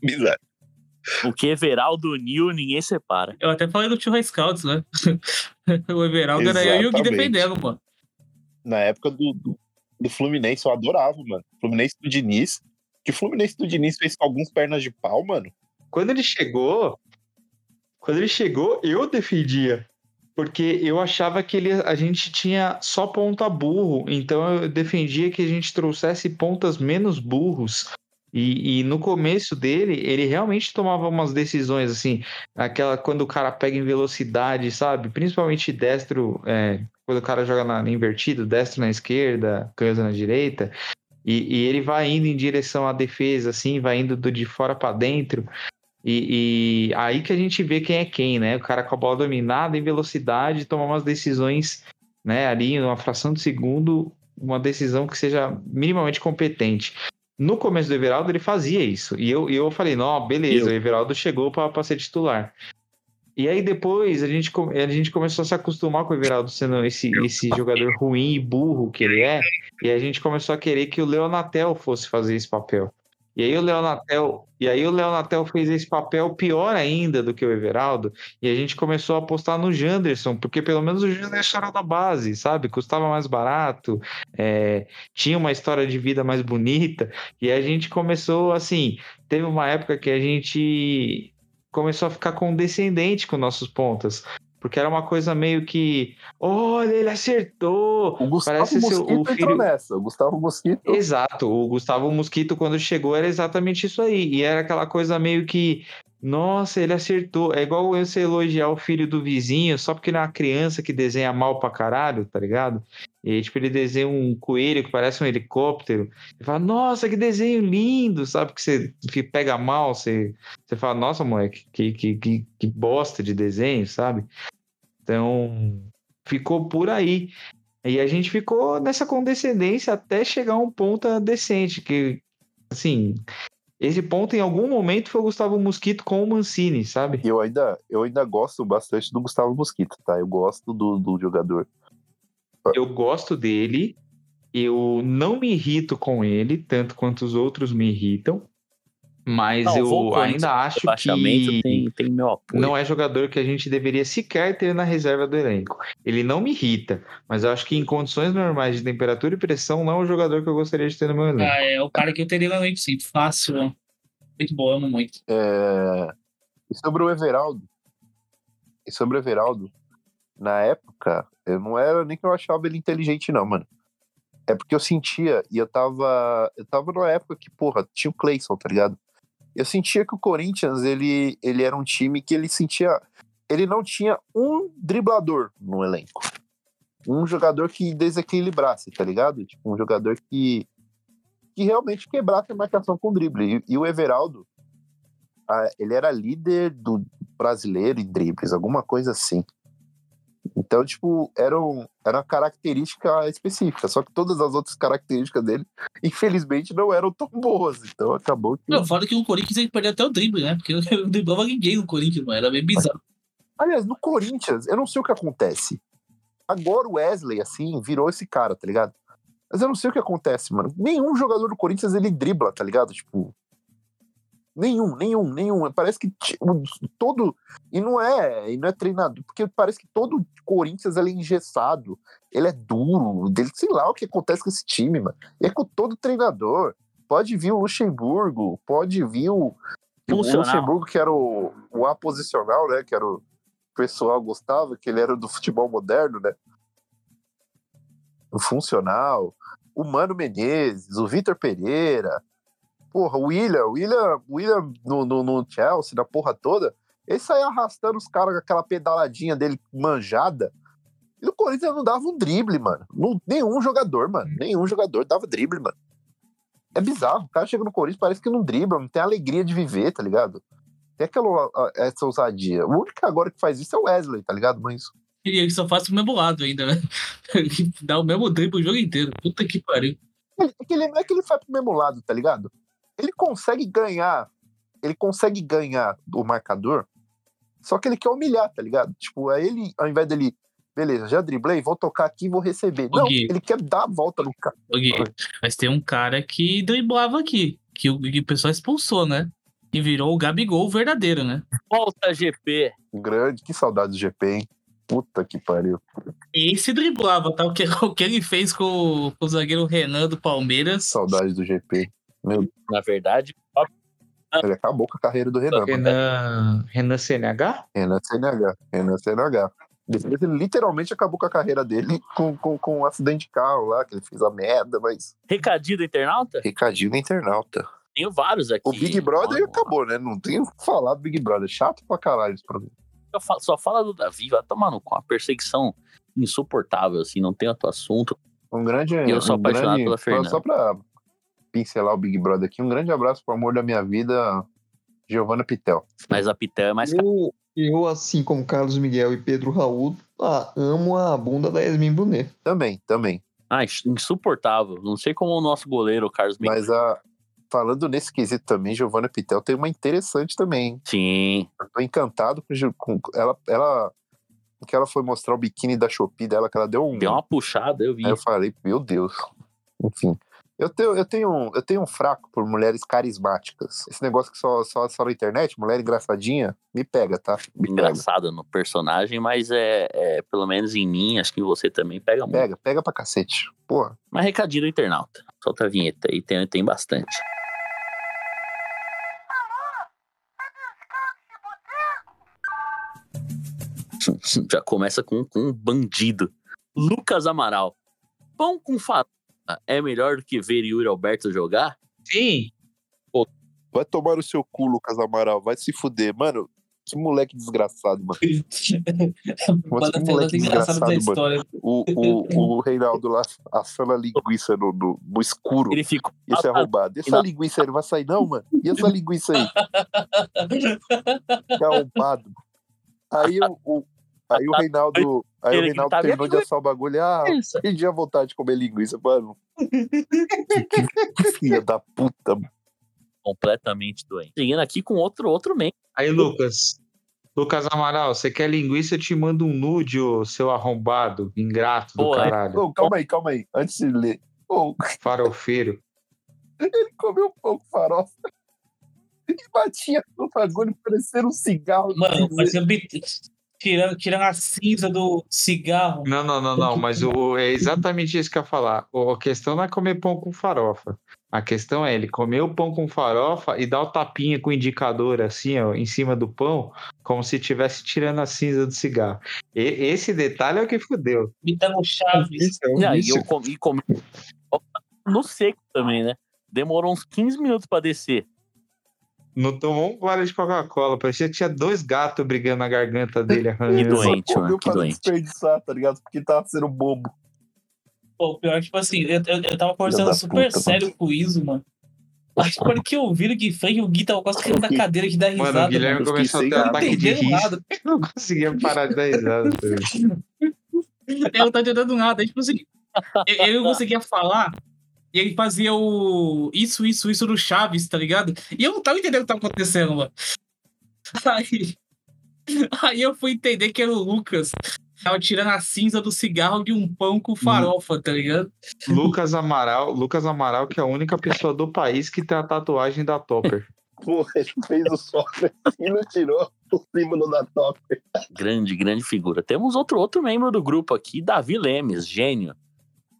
Bizarro. O que Everaldo uniu, ninguém separa. Eu até falei do Tio Scouts, né? o Everaldo era eu e o Gui Exatamente. defendendo, mano. Na época do, do, do Fluminense, eu adorava, mano. Fluminense do Diniz. Que o Fluminense do Diniz fez com alguns pernas de pau, mano. Quando ele chegou, quando ele chegou, eu defendia. Porque eu achava que ele, a gente tinha só ponta burro. Então eu defendia que a gente trouxesse pontas menos burros. E, e no começo dele, ele realmente tomava umas decisões assim, aquela quando o cara pega em velocidade, sabe? Principalmente destro, é, quando o cara joga na, invertido, destro na esquerda, canhoto na direita. E, e ele vai indo em direção à defesa, assim, vai indo do de fora para dentro. E, e aí que a gente vê quem é quem, né? O cara com a bola dominada em velocidade toma umas decisões, né? Ali, numa fração de segundo, uma decisão que seja minimamente competente. No começo do Everaldo, ele fazia isso. E eu, eu falei, não, beleza, Eu- o Everaldo chegou para ser titular. E aí depois a gente, a gente começou a se acostumar com o Everaldo sendo esse, esse jogador ruim e burro que ele é. E a gente começou a querer que o Leonatel fosse fazer esse papel. E aí o Leonatel, e aí o Leonatel fez esse papel pior ainda do que o Everaldo, e a gente começou a apostar no Janderson, porque pelo menos o Janderson era da base, sabe? Custava mais barato, é, tinha uma história de vida mais bonita, e a gente começou assim, teve uma época que a gente começou a ficar condescendente com nossos pontas. Porque era uma coisa meio que, olha, ele acertou. O Gustavo Parece ser Mosquito o entrou filho- nessa. O Gustavo Mosquito. Exato, o Gustavo Mosquito, quando chegou, era exatamente isso aí. E era aquela coisa meio que, nossa, ele acertou. É igual você elogiar o filho do vizinho só porque ele é uma criança que desenha mal pra caralho, tá ligado? E tipo, ele desenha um coelho que parece um helicóptero. E fala, nossa, que desenho lindo, sabe? Que você pega mal, você, você fala, nossa, moleque, que, que, que, que bosta de desenho, sabe? Então, ficou por aí. E a gente ficou nessa condescendência até chegar a um ponto decente, que, assim, esse ponto em algum momento foi o Gustavo Mosquito com o Mancini, sabe? Eu ainda, eu ainda gosto bastante do Gustavo Mosquito, tá? Eu gosto do, do jogador. Eu gosto dele, eu não me irrito com ele, tanto quanto os outros me irritam, mas Não, eu ainda acho que tem, tem meu apoio. não é jogador que a gente deveria sequer ter na reserva do elenco. Ele não me irrita, mas eu acho que em condições normais de temperatura e pressão, não é um jogador que eu gostaria de ter no meu elenco. Ah, é o cara que eu teria no elenco, sim. Fácil, mano. Muito bom, amo muito. É, E sobre o Everaldo. E sobre o Everaldo, na época, eu não era nem que eu achava ele inteligente, não, mano. É porque eu sentia, e eu tava. Eu tava numa época que, porra, tinha o Clayson, tá ligado? Eu sentia que o Corinthians, ele, ele era um time que ele sentia. Ele não tinha um driblador no elenco. Um jogador que desequilibrasse, tá ligado? Tipo, um jogador que. que realmente quebrasse a marcação com drible. E, e o Everaldo, ah, ele era líder do brasileiro em dribles, alguma coisa assim. Então, tipo, era, um, era uma característica específica. Só que todas as outras características dele, infelizmente, não eram tão boas. Então acabou que. Não, fora que o Corinthians ele perdeu até o drible, né? Porque não driblava ninguém no Corinthians, mano. Era bem bizarro. Aliás, no Corinthians, eu não sei o que acontece. Agora o Wesley, assim, virou esse cara, tá ligado? Mas eu não sei o que acontece, mano. Nenhum jogador do Corinthians ele dribla, tá ligado? Tipo. Nenhum, nenhum, nenhum. Parece que o- todo. E não é, e não é treinador, porque parece que todo Corinthians ele é engessado, ele é duro, dele, sei lá o que acontece com esse time, mano. E é com todo treinador. Pode vir o Luxemburgo, pode vir o, o. Luxemburgo, que era o, o aposicional, né? Que era o pessoal gostava, que ele era do futebol moderno, né? O funcional, o Mano Menezes, o Vitor Pereira, porra, o William, o William, William no, no, no Chelsea, na porra toda, ele saía arrastando os caras com aquela pedaladinha dele manjada. E o Corinthians não dava um drible, mano. Não- nenhum jogador, mano. Nenhum jogador dava drible, mano. É bizarro. O cara chega no Corinthians, parece que não dribla, não tem alegria de viver, tá ligado? Tem aquela, essa ousadia. O único agora que faz isso é o Wesley, tá ligado? Mas E ele só faz o mesmo lado ainda, né? Dá o mesmo drible o jogo inteiro. Puta que pariu. ele, é que ele- não é que ele vai pro mesmo lado, tá ligado? Ele consegue ganhar, ele consegue ganhar o marcador, só que ele quer humilhar, tá ligado? Tipo, aí ele, ao invés dele, beleza, já driblei, vou tocar aqui e vou receber. Não, Gui. ele quer dar a volta no cara. Gui, mas tem um cara que driblava aqui, que o, que o pessoal expulsou, né? E virou o Gabigol verdadeiro, né? Volta GP. Grande, que saudade do GP, hein? Puta que pariu. Esse driblava, tá? O que, o que ele fez com, com o zagueiro Renan do Palmeiras. Saudade do GP. Meu, Na verdade, ele acabou com a carreira do Renan. mano. Renan, Renan CNH? Renan CNH. Renan CNH. Depois ele literalmente acabou com a carreira dele com, com, com um acidente de carro lá, que ele fez a merda, mas. recadinho do internauta? Recadinho do internauta. Tenho vários aqui. O Big Brother acabou, né? Não tem o que falar do Big Brother. Chato pra caralho esse programa. Só fala, só fala do Davi, vai tomar no cu. Uma perseguição insuportável, assim, não tem outro assunto. Um grande. E eu sou um apaixonado grande, pela Fernanda. Só pra pincelar o Big Brother aqui, um grande abraço pro amor da minha vida, Giovanna Pitel. Mas a Pitel é mais. Eu, eu, assim como Carlos Miguel e Pedro Raul, ah, amo a bunda da Yasmin Brunet. Também, também. Ah, insuportável. Não sei como o nosso goleiro, o Carlos Miguel. Mas a. Falando nesse quesito também, Giovanna Pitel tem uma interessante também, hein? Sim. Eu tô encantado com, com ela. ela que ela foi mostrar o biquíni da Shopee dela, que ela deu um. Deu uma puxada, eu vi. Aí eu falei, meu Deus. Enfim. Eu tenho, eu, tenho, um- eu tenho um fraco por mulheres carismáticas. Esse negócio que só, só, só na internet, mulher engraçadinha, me pega, tá? Me pega. Engraçado no personagem, mas é, é, pelo menos em mim, acho que você também pega muito. Pega, pega pra cacete. Porra. Mas recadinho do internauta. Solta a vinheta aí, tem, tem bastante. Já começa com, com um bandido. Lucas Amaral. Pão com farofa é melhor do que ver Yuri Alberto jogar? Sim. Vai tomar o seu cu, Lucas Amaral. Vai se fuder. Mano, que moleque desgraçado, mano. Banda que moleque engraçado da desgraçado, história. O, o, o Reinaldo lá assando a linguiça no, no, no escuro. Ele ficou. Isso é roubado. E essa linguiça aí não vai sair, não, mano? E essa linguiça aí? Que arrombado. Aí o, o- aí o Reinaldo. Aí o Ele Reinaldo gritava, terminou de assar o bagulho. Ah, perdi a vontade de comer linguiça, mano. Filha da puta, mano. completamente doente. Seguindo aqui com outro, outro membro. Aí, Lucas. Lucas Amaral, você quer linguiça? Eu te mando um nude, ô seu arrombado, ingrato do Pô, é- caralho. Ô, calma aí, calma aí. Antes de ler. Ô, Farofeiro. ele comeu um pouco farofa. E batia no bagulho parecendo um cigarro. Mano, parecia bit- tirando, tirando a cinza do cigarro. Não, não, não, não, mas o, é exatamente isso que eu ia falar. O- A questão não é comer pão com farofa. A questão é ele comer o pão com farofa e dar o tapinha com o indicador assim, ó, em cima do pão, como se estivesse tirando a cinza do cigarro. E- esse detalhe é o que fudeu. Imitando Chaves. é um E eu comi, comi no seco também, né? Demorou uns 15 minutos pra descer. Não tomou um gole de Coca-Cola, parecia que tinha dois gatos brigando na garganta dele, Que arranhando. doente, mano, que pra doente. desperdiçar, tá ligado? Porque tava sendo bobo. Pô, pior, tipo assim, eu, eu, eu tava conversando super puta, sério com o Iso, mano. Acho que quando que eu vi o Gui Frank, o Gui tava quase caindo da cadeira de dar risada. Mano, o Guilherme mano. começou a ter não ataque de riso. Eu não conseguia parar de dar risada. Eu não tava entendendo nada. Tipo assim, eu, eu não conseguia falar. E ele fazia o isso, isso, isso no Chaves, tá ligado? E eu não tava entendendo o que tava acontecendo, mano. Aí, aí eu fui entender que era o Lucas. Tava tirando a cinza do cigarro de um pão com farofa, tá ligado? Lucas Amaral, Lucas Amaral, que é a única pessoa do país que tem a tatuagem da Topper. Porra, ele fez o software e não tirou o símbolo da top. Grande, grande figura. Temos outro, outro membro do grupo aqui, Davi Lemes, gênio.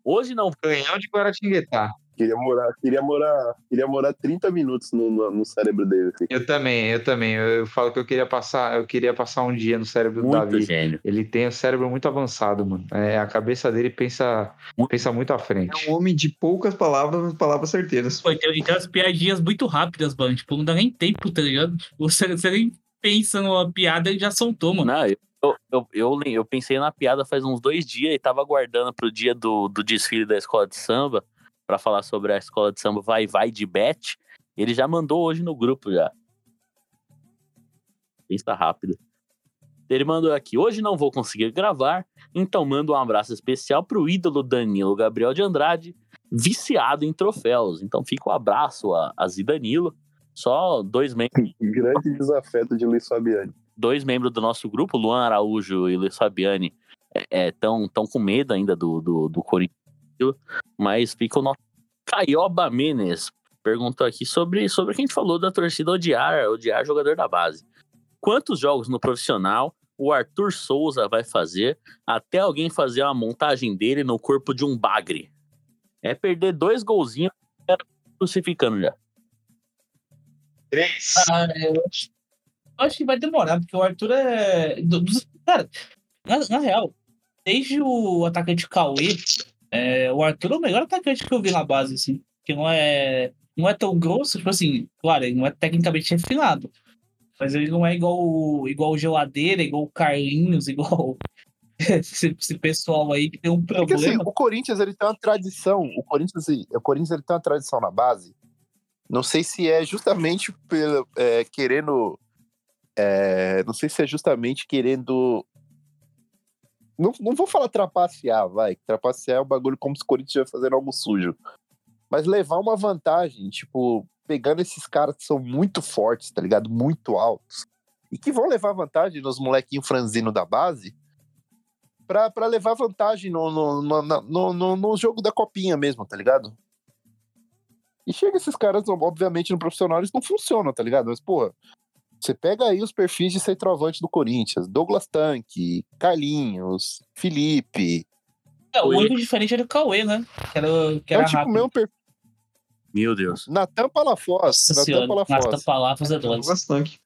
Hoje não. Canhão de Guaratinguetá. Queria morar, queria morar, queria morar 30 minutos no, no, no cérebro dele. assim. Eu também, eu também. Eu, eu falo que eu queria passar, eu queria passar um dia no cérebro do Muito Davi. gênio. Ele tem o cérebro muito avançado, mano. É, a cabeça dele pensa, pensa muito à frente. É um homem de poucas palavras, mas palavras certeiras. Pô, e tem, tem umas piadinhas muito rápidas, mano. Tipo, não dá nem tempo, tá ligado? Você, você nem pensa numa piada e já soltou, mano. Não, eu, eu, eu, eu, eu pensei na piada faz uns dois dias e tava aguardando pro dia do, do desfile da escola de samba pra falar sobre a escola de samba Vai Vai de Bet. Ele já mandou hoje no grupo já. Pensa rápido. Ele mandou aqui: hoje não vou conseguir gravar, então mando um abraço especial pro ídolo Danilo Gabriel de Andrade, viciado em troféus. Então fica o abraço a, a Zidanilo. Só dois membros Grande desafeto de Luiz Fabiani. Dois membros do nosso grupo, Luan Araújo e Luiz Fabiani, estão tão com medo ainda do, do, do Corinthians, mas fica o nosso Caioba Menes perguntou aqui sobre, sobre o que a gente falou da torcida odiar, odiar jogador da base. Quantos jogos no profissional o Arthur Souza vai fazer até alguém fazer uma montagem dele no corpo de um bagre? É perder dois golzinhos crucificando já. Três. Ah, eu acho, acho que vai demorar, porque o Arthur é. cara, na, na real, desde o atacante Cauê, é, o Arthur é o melhor atacante que eu vi na base, assim. Que não é, não é tão grosso, tipo assim, claro, ele não é tecnicamente refinado. Mas ele não é igual, o- igual o Geladeira, igual o Carlinhos, igual esse, esse pessoal aí que tem um Porque assim, problema. o Corinthians ele tem uma tradição. O Corinthians, assim, o Corinthians ele tem uma tradição na base. Não sei se é justamente pelo, é, querendo. É, não sei se é justamente querendo. Não, não vou falar trapacear, vai. Trapacear é um bagulho como se o Corinthians estivesse fazendo algo sujo. Mas levar uma vantagem, tipo, pegando esses caras que são muito fortes, tá ligado? Muito altos. E que vão levar vantagem nos molequinhos franzinos da base pra levar vantagem no, no, no, no, no, jogo da copinha mesmo, tá ligado? E chega esses caras, obviamente, no profissional, eles não funcionam, tá ligado? Mas, pô, você pega aí os perfis de centroavante do Corinthians, Douglas Tanque, Carlinhos, Felipe. É, o único diferente era o Cauê, né? Que era, que É era o tipo mesmo perfil. Meu Deus. Natan Palafoz. Nossa Natan Palafoz. Natan Palavras é dois. Bastante.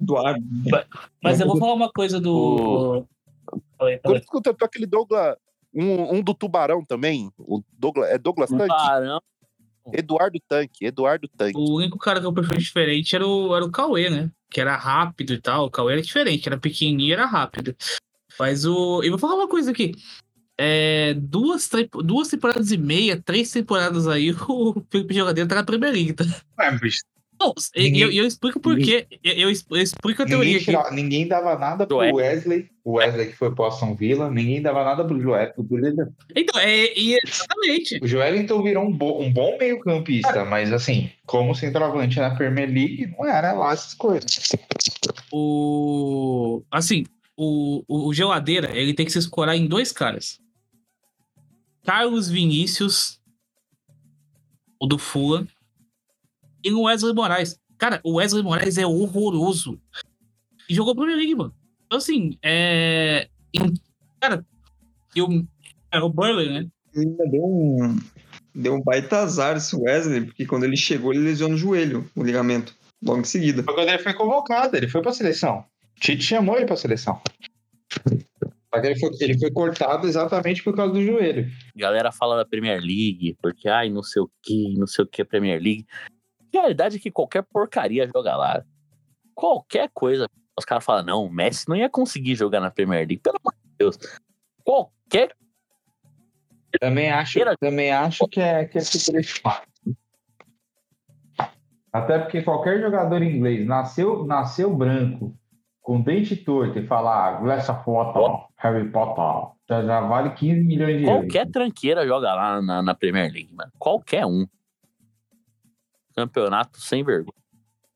Eduardo. Mas eu vou falar uma coisa do. Falei, falei. Corinthians contratou aquele Douglas. Um, um do Tubarão também. O Douglas, é Douglas Tanque? Barão. Eduardo Tanque. Eduardo Tanque. O único cara que eu preferi diferente era o, era o Cauê, né? Que era rápido e tal. O Cauê era diferente, era pequenininho e era rápido. Mas o. Eu vou falar uma coisa aqui. É, duas, duas temporadas e meia, três temporadas aí, o Felipe Jogadeiro tá na Premier League, tá? Ué, bicho, Não, Ninguém- eu, eu explico por quê. Eu, eu, explico a teoria ninguém, aqui. tira- ninguém dava nada pro Joel. Wesley. O Wesley que foi pro Aston Villa. Ninguém dava nada pro Joel. Então, é, exatamente. O Joelinton virou um, bo- um bom meio-campista, mas assim, como centroavante na Premier League, não era lá essas coisas. O. Assim, o, o, o Geladeira, ele tem que se escorar em dois caras. Carlos Vinícius, o do Fulham, e o Wesley Moraes. Cara, o Wesley Moraes é horroroso. E jogou Premier League, mano. Então, assim, é. Cara, eu. É o Burley, né? Ele ainda deu um, deu um baita azar esse Wesley, porque quando ele chegou, ele lesionou o joelho, o ligamento, logo em seguida. Foi quando ele foi convocado, ele foi pra seleção. Tite chamou ele pra seleção. Ele foi, ele foi cortado exatamente por causa do joelho. Galera fala da Premier League, porque, ai, não sei o que, não sei o que é Premier League. A realidade é que qualquer porcaria joga lá. Qualquer coisa. Os caras falam, não, o Messi não ia conseguir jogar na Premier League. Pelo amor de Deus. Qualquer. Também acho, também acho que é, que é super estimado. Até porque qualquer jogador inglês nasceu, nasceu branco, com dente torto e falar ah, essa foto, Harry Potter, já, já vale 15 milhões de euros. Qualquer tranqueira joga lá na, na Premier League, mano. Qualquer um. Campeonato sem vergonha.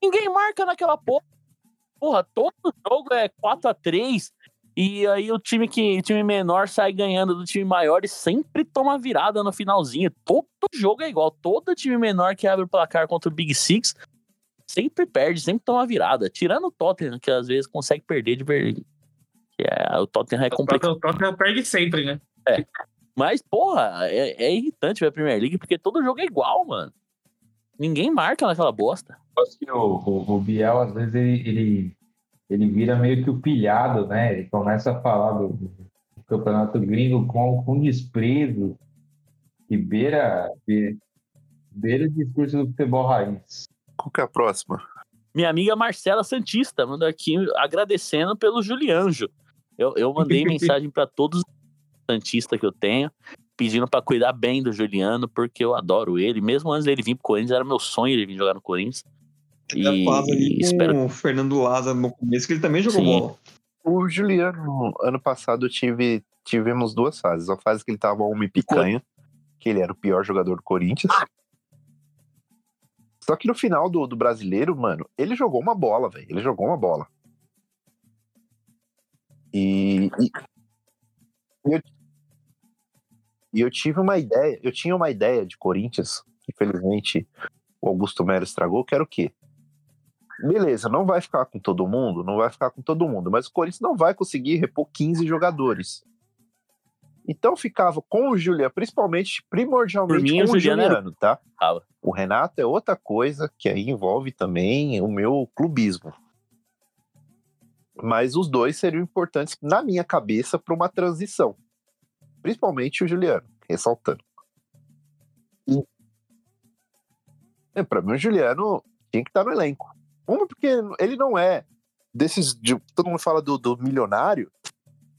Ninguém marca naquela porra. Porra, todo jogo é 4 a 3 e aí o time que o time menor sai ganhando do time maior e sempre toma virada no finalzinho. Todo jogo é igual. Todo time menor que abre o placar contra o Big Six sempre perde, sempre toma virada. Tirando o Tottenham, que às vezes consegue perder de verdade. Que é, o Tottenham é complicado. O Tottenham perde sempre, né? Mas, porra, é, é irritante ver a Premier League, porque todo jogo é igual, mano. Ninguém marca naquela bosta. Acho que o, o, o Biel, às vezes, ele, ele, ele vira meio que o pilhado, né? Ele começa a falar do, do campeonato gringo com, com desprezo que beira, beira, beira o discurso do futebol raiz. Qual que é a próxima? Minha amiga Marcela Santista mandou aqui agradecendo pelo Julianjo. Eu, eu mandei mensagem para todos os Santistas que eu tenho, pedindo para cuidar bem do Juliano, porque eu adoro ele. Mesmo antes dele vir pro Corinthians, era meu sonho ele vir jogar no Corinthians. Fase ali com espero- o Fernando Lázaro no começo, que ele também jogou Sim. bola. O Juliano, ano passado, tive, tivemos duas fases. A fase que ele tava homem picanha, que ele era o pior jogador do Corinthians. Só que no final do, do brasileiro, mano, ele jogou uma bola, velho. Ele jogou uma bola. E, e, e eu, e eu tive uma ideia, eu tinha uma ideia de Corinthians, que infelizmente o Augusto Melo estragou, que era o quê? Beleza, não vai ficar com todo mundo, não vai ficar com todo mundo, mas o Corinthians não vai conseguir repor 15 jogadores. Então ficava com o Juliano, principalmente, primordialmente mim, o com o Juliano Juliano, tá? Tava. O Renato é outra coisa que aí envolve também o meu clubismo. Mas os dois seriam importantes na minha cabeça para uma transição. Principalmente o Juliano, ressaltando. É, para mim o Juliano tinha que estar no elenco. Uma porque ele não é desses de- todo mundo fala do, do milionário,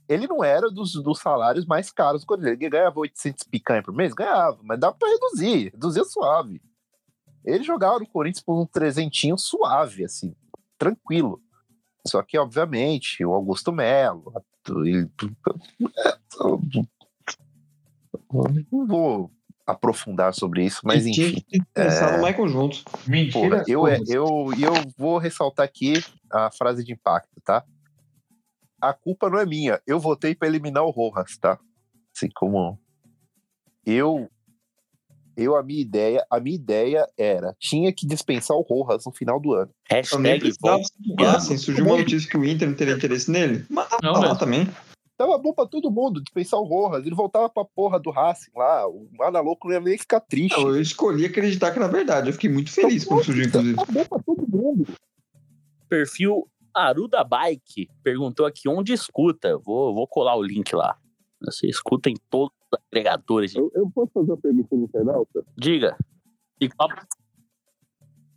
ele não era dos, dos salários mais caros do Corinthians. Ele ganhava 800 picanha por mês? Ganhava, mas dava para reduzir, reduzia suave. Ele jogava no Corinthians por um trezentinho suave, assim, tranquilo. Só que, obviamente, o Augusto Melo. ele- Não vou aprofundar sobre isso, mas Ele tinha enfim. que pensar é, no Michael juntos. Mentira. Porra, eu, é- eu, eu vou ressaltar aqui a frase de impacto, tá? A culpa não é minha. Eu votei para eliminar o Rojas, tá? Assim como eu eu a minha ideia, a minha ideia era tinha que dispensar o Rojas no final do ano. Eu nem Hashtag precisava se. Surgiu uma notícia que o Inter não teria interesse nele. Mas Não, tá lá também. Tava bom pra todo mundo dispensar o Rojas. Ele voltava pra porra do Racing lá. O Ana Louco não ia nem ficar triste. Eu escolhi acreditar que era verdade. Eu fiquei muito feliz quando surgiu, inclusive. Tá bom pra todo mundo. Perfil Aruda Bike perguntou aqui onde escuta. Vou, vou colar o link lá. Você escuta em todos os agregadores. Eu, eu posso fazer uma pergunta no internauta? Diga. Ficou, ab-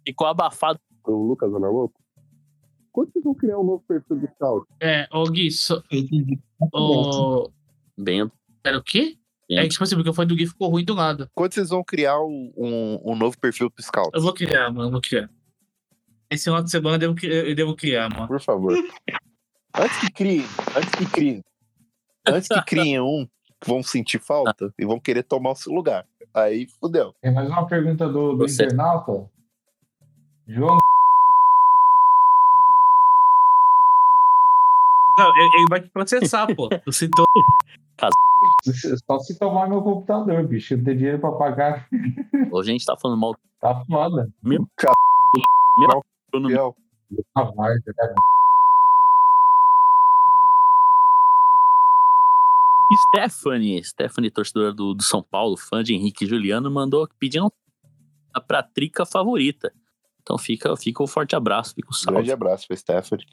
ficou abafado. O Lucas Ana Louco? Quando vocês vão criar um novo perfil do Scout? É, ô Gui, só, Ô, Bento. era o quê? É que, tipo assim, porque foi do Gui ficou ruim do nada. Quando vocês vão criar um, um, novo perfil pro Scout? Eu vou criar, mano, eu vou criar. Esse final de semana eu devo, eu devo criar, mano. Por favor. Antes que criem, antes que criem. Antes que criem um, que vão sentir falta e vão querer tomar o seu lugar. Aí fudeu. Tem mais uma pergunta do, do Você. internauta. João Não, ele vai te processar, pô. Tu citou. Só se tomar meu computador, bicho. Eu não tenho dinheiro pra pagar. Hoje a gente tá falando mal Tá foda. Meu no Fiel. Tá várzea, né? Stephanie, Stephanie, torcedora do, do São Paulo, fã de Henrique e Juliano, mandou pedindo a pra trica favorita. Então fica, fica um forte abraço, fica o Grande salve. abraço pra Stephanie.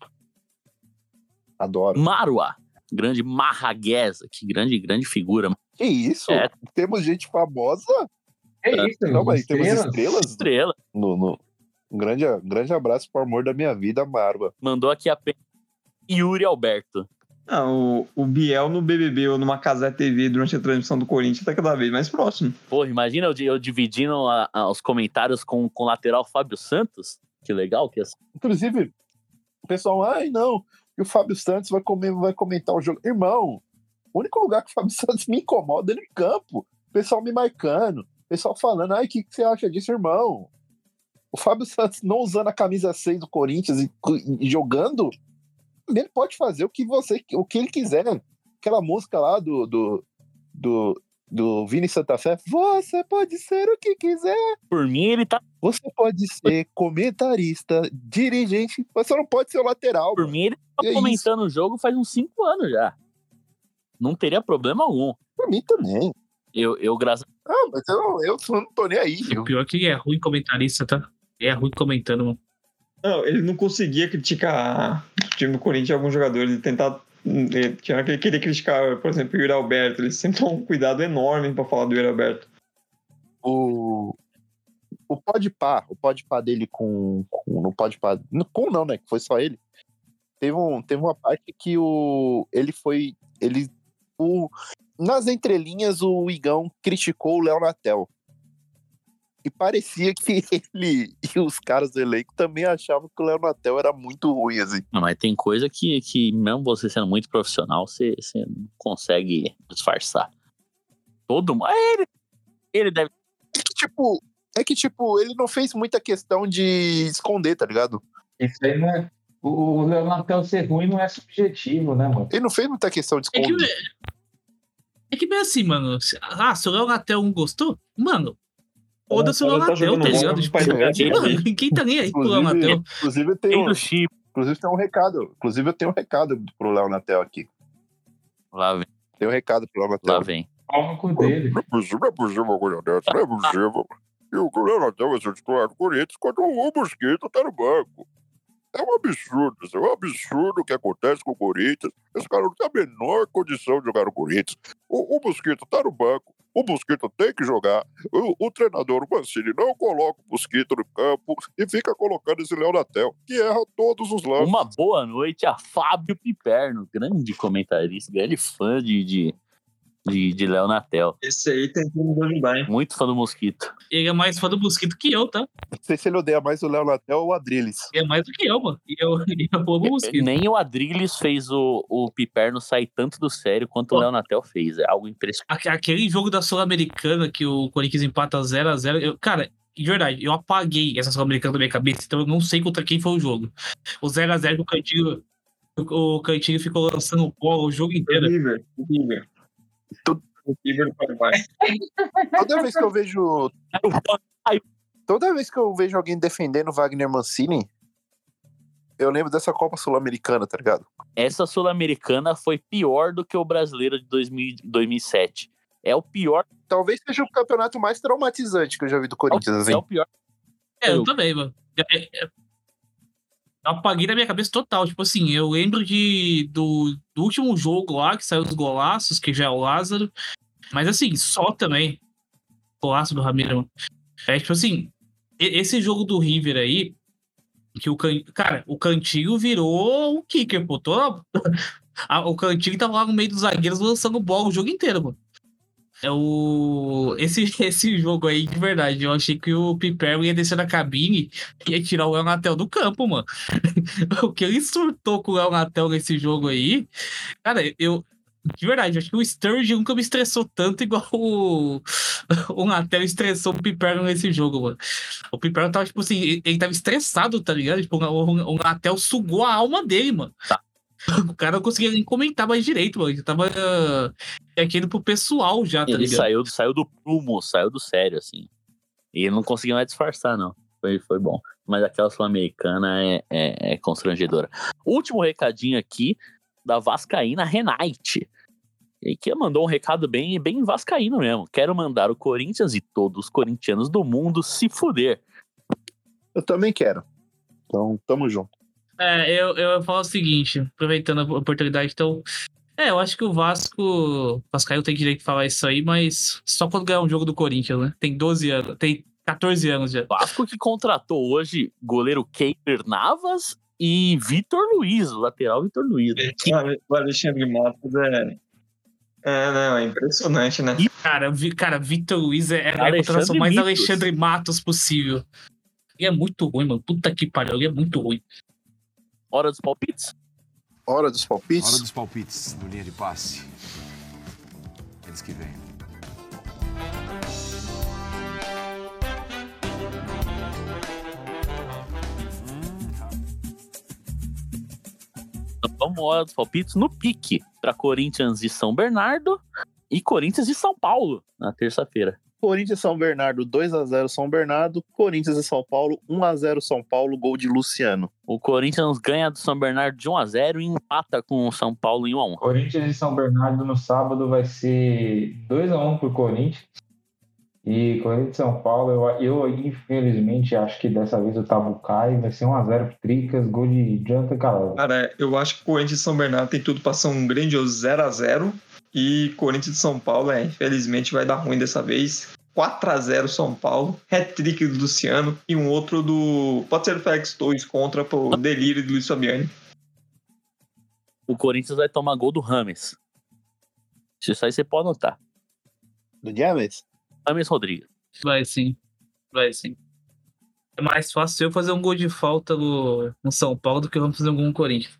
Adoro. Marua, grande Marraguesa, que grande, grande figura. Que isso? É. Temos gente famosa? Que isso, Não, mas temos estrelas? Estrela. No, no- Um, grande, um grande abraço pro amor da minha vida, Marva. Mandou aqui a Yuri Alberto. Ah, o, o Biel no BBB ou numa Casé TV durante a transmissão do Corinthians tá cada vez mais próximo. Pô, imagina eu, eu dividindo a- a- os comentários com, com o lateral Fábio Santos. Que legal que é. Inclusive, o pessoal, ai não, e o Fábio Santos vai, comer, vai comentar o jogo. Irmão, o único lugar que o Fábio Santos me incomoda é no campo. O pessoal me marcando, o pessoal falando, ai, o que, que você acha disso, irmão? O Fábio Santos não usando a camisa 6 do Corinthians e, e jogando, ele pode fazer o que você, o que ele quiser. Aquela música lá do, do, do, do Vini Santa Fé, você pode ser o que quiser. Por mim, ele tá. Você pode ser comentarista, dirigente, mas você não pode ser o lateral. Por mano. mim, ele tá É isso. comentando o jogo faz uns 5 anos já. Não teria problema algum. Por mim também. Eu, eu graças Ah, mas eu, eu não tô nem aí. E o pior é que é ruim comentarista, tá? É ruim comentando, mano. Não, ele não conseguia criticar o time do Corinthians alguns jogadores. Ele tentava. Ele tinha que queria criticar, por exemplo, o Yuri Alberto. Ele sempre tomou um cuidado enorme pra falar do Yuri Alberto. O, o pode pá, o pode pá dele com, com no no- com não, né? Que foi só ele. Teve, um, teve uma parte que o ele foi ele o, nas entrelinhas o Igão criticou o Léo Natel. E parecia que ele e os caras do elenco também achavam que o Léo Natel era muito ruim, assim. Não, mas tem coisa que, que mesmo você sendo muito profissional, você, você não consegue disfarçar. Todo mundo. Ah, Ele, ele deve. É que, tipo, é que, tipo, ele não fez muita questão de esconder, tá ligado? Isso aí não é. O o Leonardo ser ruim não é subjetivo, né, mano? Ele não fez muita questão de É que, esconder. é que bem assim, mano. Ah, se o Léo Natel não gostou, mano. Foda-se o Ele tá tá ligado? com Tipo, quem tá nem aí pro Léo Inclusive, tem um, inclusive tem um recado. Inclusive eu tenho um recado pro Léo Natel aqui. Lá vem, Tem um recado pro Léo Natel. lá vem. No cu dele. Não é possível, não é possível uma coisa dessa, não é possível. E o Léo Natel vai ser titular do Corinthians quando o Mosquito tá no banco. É um absurdo, é um absurdo o que acontece com o Corinthians. Esse cara não tem a menor condição de jogar no Corinthians. O, o Mosquito tá no banco, o Mosquito tem que jogar. O, o treinador, Mancini, não coloca o Mosquito no campo e fica colocando esse Léo Natel, que erra todos os lances. Uma boa noite a Fábio Piperno, grande comentarista, grande fã de, de, de, de Léo Natel. Esse aí tentou nos ajudar, hein? Muito fã do Mosquito. Ele é mais fã do Mosquito que eu, tá? Não sei se ele odeia mais o Léo Natel ou o Adriles. Ele é mais do que eu, mano. E eu, eu amo o Mosquito. Nem o Adrilles fez o, o Piperno sair tanto do sério quanto o Ó. Léo Natel fez. É algo impressionante. Aque- Aquele jogo da Sul-Americana que o Corinthians empata 0x0. Eu, cara, de verdade, eu apaguei essa Sul-Americana da minha cabeça, então eu não sei contra quem foi o jogo. O 0x0 que o Cantinho. O o Cantinho ficou lançando bola o jogo inteiro. River, o River. O River do Paraguai. Toda vez que eu vejo. Toda vez que eu vejo alguém defendendo Wagner Mancini, eu lembro dessa Copa Sul-Americana, tá ligado? Essa Sul-Americana foi pior do que o brasileiro de 2000 2007. É o pior. Talvez seja o campeonato mais traumatizante que eu já vi do Corinthians, assim. É o pior. É, eu também, mano. É, é, é. Apaguei da minha cabeça total. Tipo assim, eu lembro de, do, do último jogo lá, que saiu os golaços, que já é o Lázaro. Mas assim, só também. Golaço do Ramiro. É tipo assim, esse jogo do River aí, que o can... cara, o Cantinho virou o kicker, pô. A- o Cantinho tava lá no meio dos zagueiros lançando bola o jogo inteiro, mano. É o... esse, esse jogo aí, de verdade, eu achei que o Piper ia descer na cabine e ia tirar o Léo Natel do campo, mano. o que ele surtou com o Léo Natel nesse jogo aí, cara, eu. De verdade, eu acho que o Sturge nunca me estressou tanto igual o, o Natel estressou o Piper nesse jogo, mano. O Piper tava, tipo assim, ele- tava estressado, tá ligado? Tipo, o, o Natel sugou a alma dele, mano. O cara não conseguia nem comentar mais direito, mano. Ele tava uh, aquilo pro pessoal já, tá Ele ligado? saiu, saiu do prumo, saiu do sério, assim. E ele não conseguiu mais disfarçar, não. Foi, foi bom. Mas aquela Sul-Americana é, é, é constrangedora. Último recadinho aqui da Vascaína Renate. E que mandou um recado bem, bem vascaíno mesmo. Quero mandar o Corinthians e todos os corintianos do mundo se fuder. Eu também quero. Então, tamo junto. É, eu, eu falo o seguinte, aproveitando a oportunidade, então. É, eu acho que o Vasco. O Vascaíno tem direito de falar isso aí, mas só quando ganhar um jogo do Corinthians, né? Tem 12 anos, tem 14 anos já. Vasco que contratou hoje goleiro Keiper Navas e Vitor Luiz, o lateral Vitor Luiz. né? O Alexandre Matos é. É, não, é impressionante, né? Cara, vi, cara Vitor Luiz é, é a contratação mais Mitos. Alexandre Matos possível. Ele é muito ruim, mano. Puta que pariu, ele é muito ruim. Hora dos palpites? Hora dos palpites? Hora dos palpites no linha de passe. Eles que vêm. Então, vamos hora dos palpites no pique para Corinthians e São Bernardo e Corinthians e São Paulo na terça-feira. Corinthians e São Bernardo 2x0 São Bernardo. Corinthians e São Paulo 1x0 São Paulo, gol de Luciano. O Corinthians ganha do São Bernardo de 1 a 0 e empata com o São Paulo em 1 a 1. Corinthians e São Bernardo no sábado vai ser 2x1 pro Corinthians. E Corinthians e São Paulo, eu, eu infelizmente acho que dessa vez o Tabu cai, vai ser 1x0 pro Tricas, gol de Jonathan Calado. Cara, eu acho que o Corinthians e São Bernardo tem tudo pra ser um grandioso 0x0. E Corinthians e São Paulo, é, infelizmente, vai dar ruim dessa vez. 4x0 São Paulo, hat-trick do Luciano e um outro do. Pode ser do Félix Torres contra pro delírio do Luiz Fabiani. O Corinthians vai tomar gol do Rames. Isso aí você pode anotar. Do James? Rames Rodrigues. Vai sim. Vai sim. É mais fácil eu fazer um gol de falta no, no São Paulo do que vamos fazer um gol no Corinthians.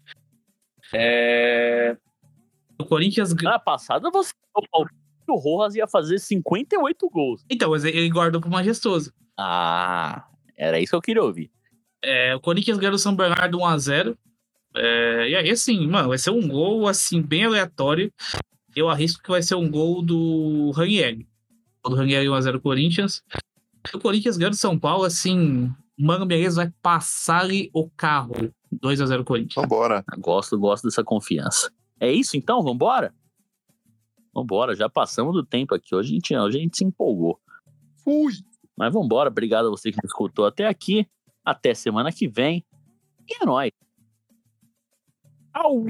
É... O Corinthians. Semana passada você o Rojas ia fazer 58 gols. Então, mas ele guardou pro Majestoso. Ah, era isso que eu queria ouvir. É, o Corinthians ganhou do São Bernardo 1x0. É, e aí, assim, mano, vai ser um gol, assim, bem aleatório. Eu arrisco que vai ser um gol do Ranieri. O do Ranieri 1x0 Corinthians. O Corinthians ganhou do São Paulo, assim, Mano Menezes vai passar-lhe o carro. 2x0 Corinthians. Vambora. Gosto, gosto dessa confiança. É isso então? Vambora? Vambora, já passamos do tempo aqui. Hoje a gente, hoje a gente se empolgou. Fui! Mas vambora, obrigado a você que me escutou até aqui. Até semana que vem. E é nóis. Au!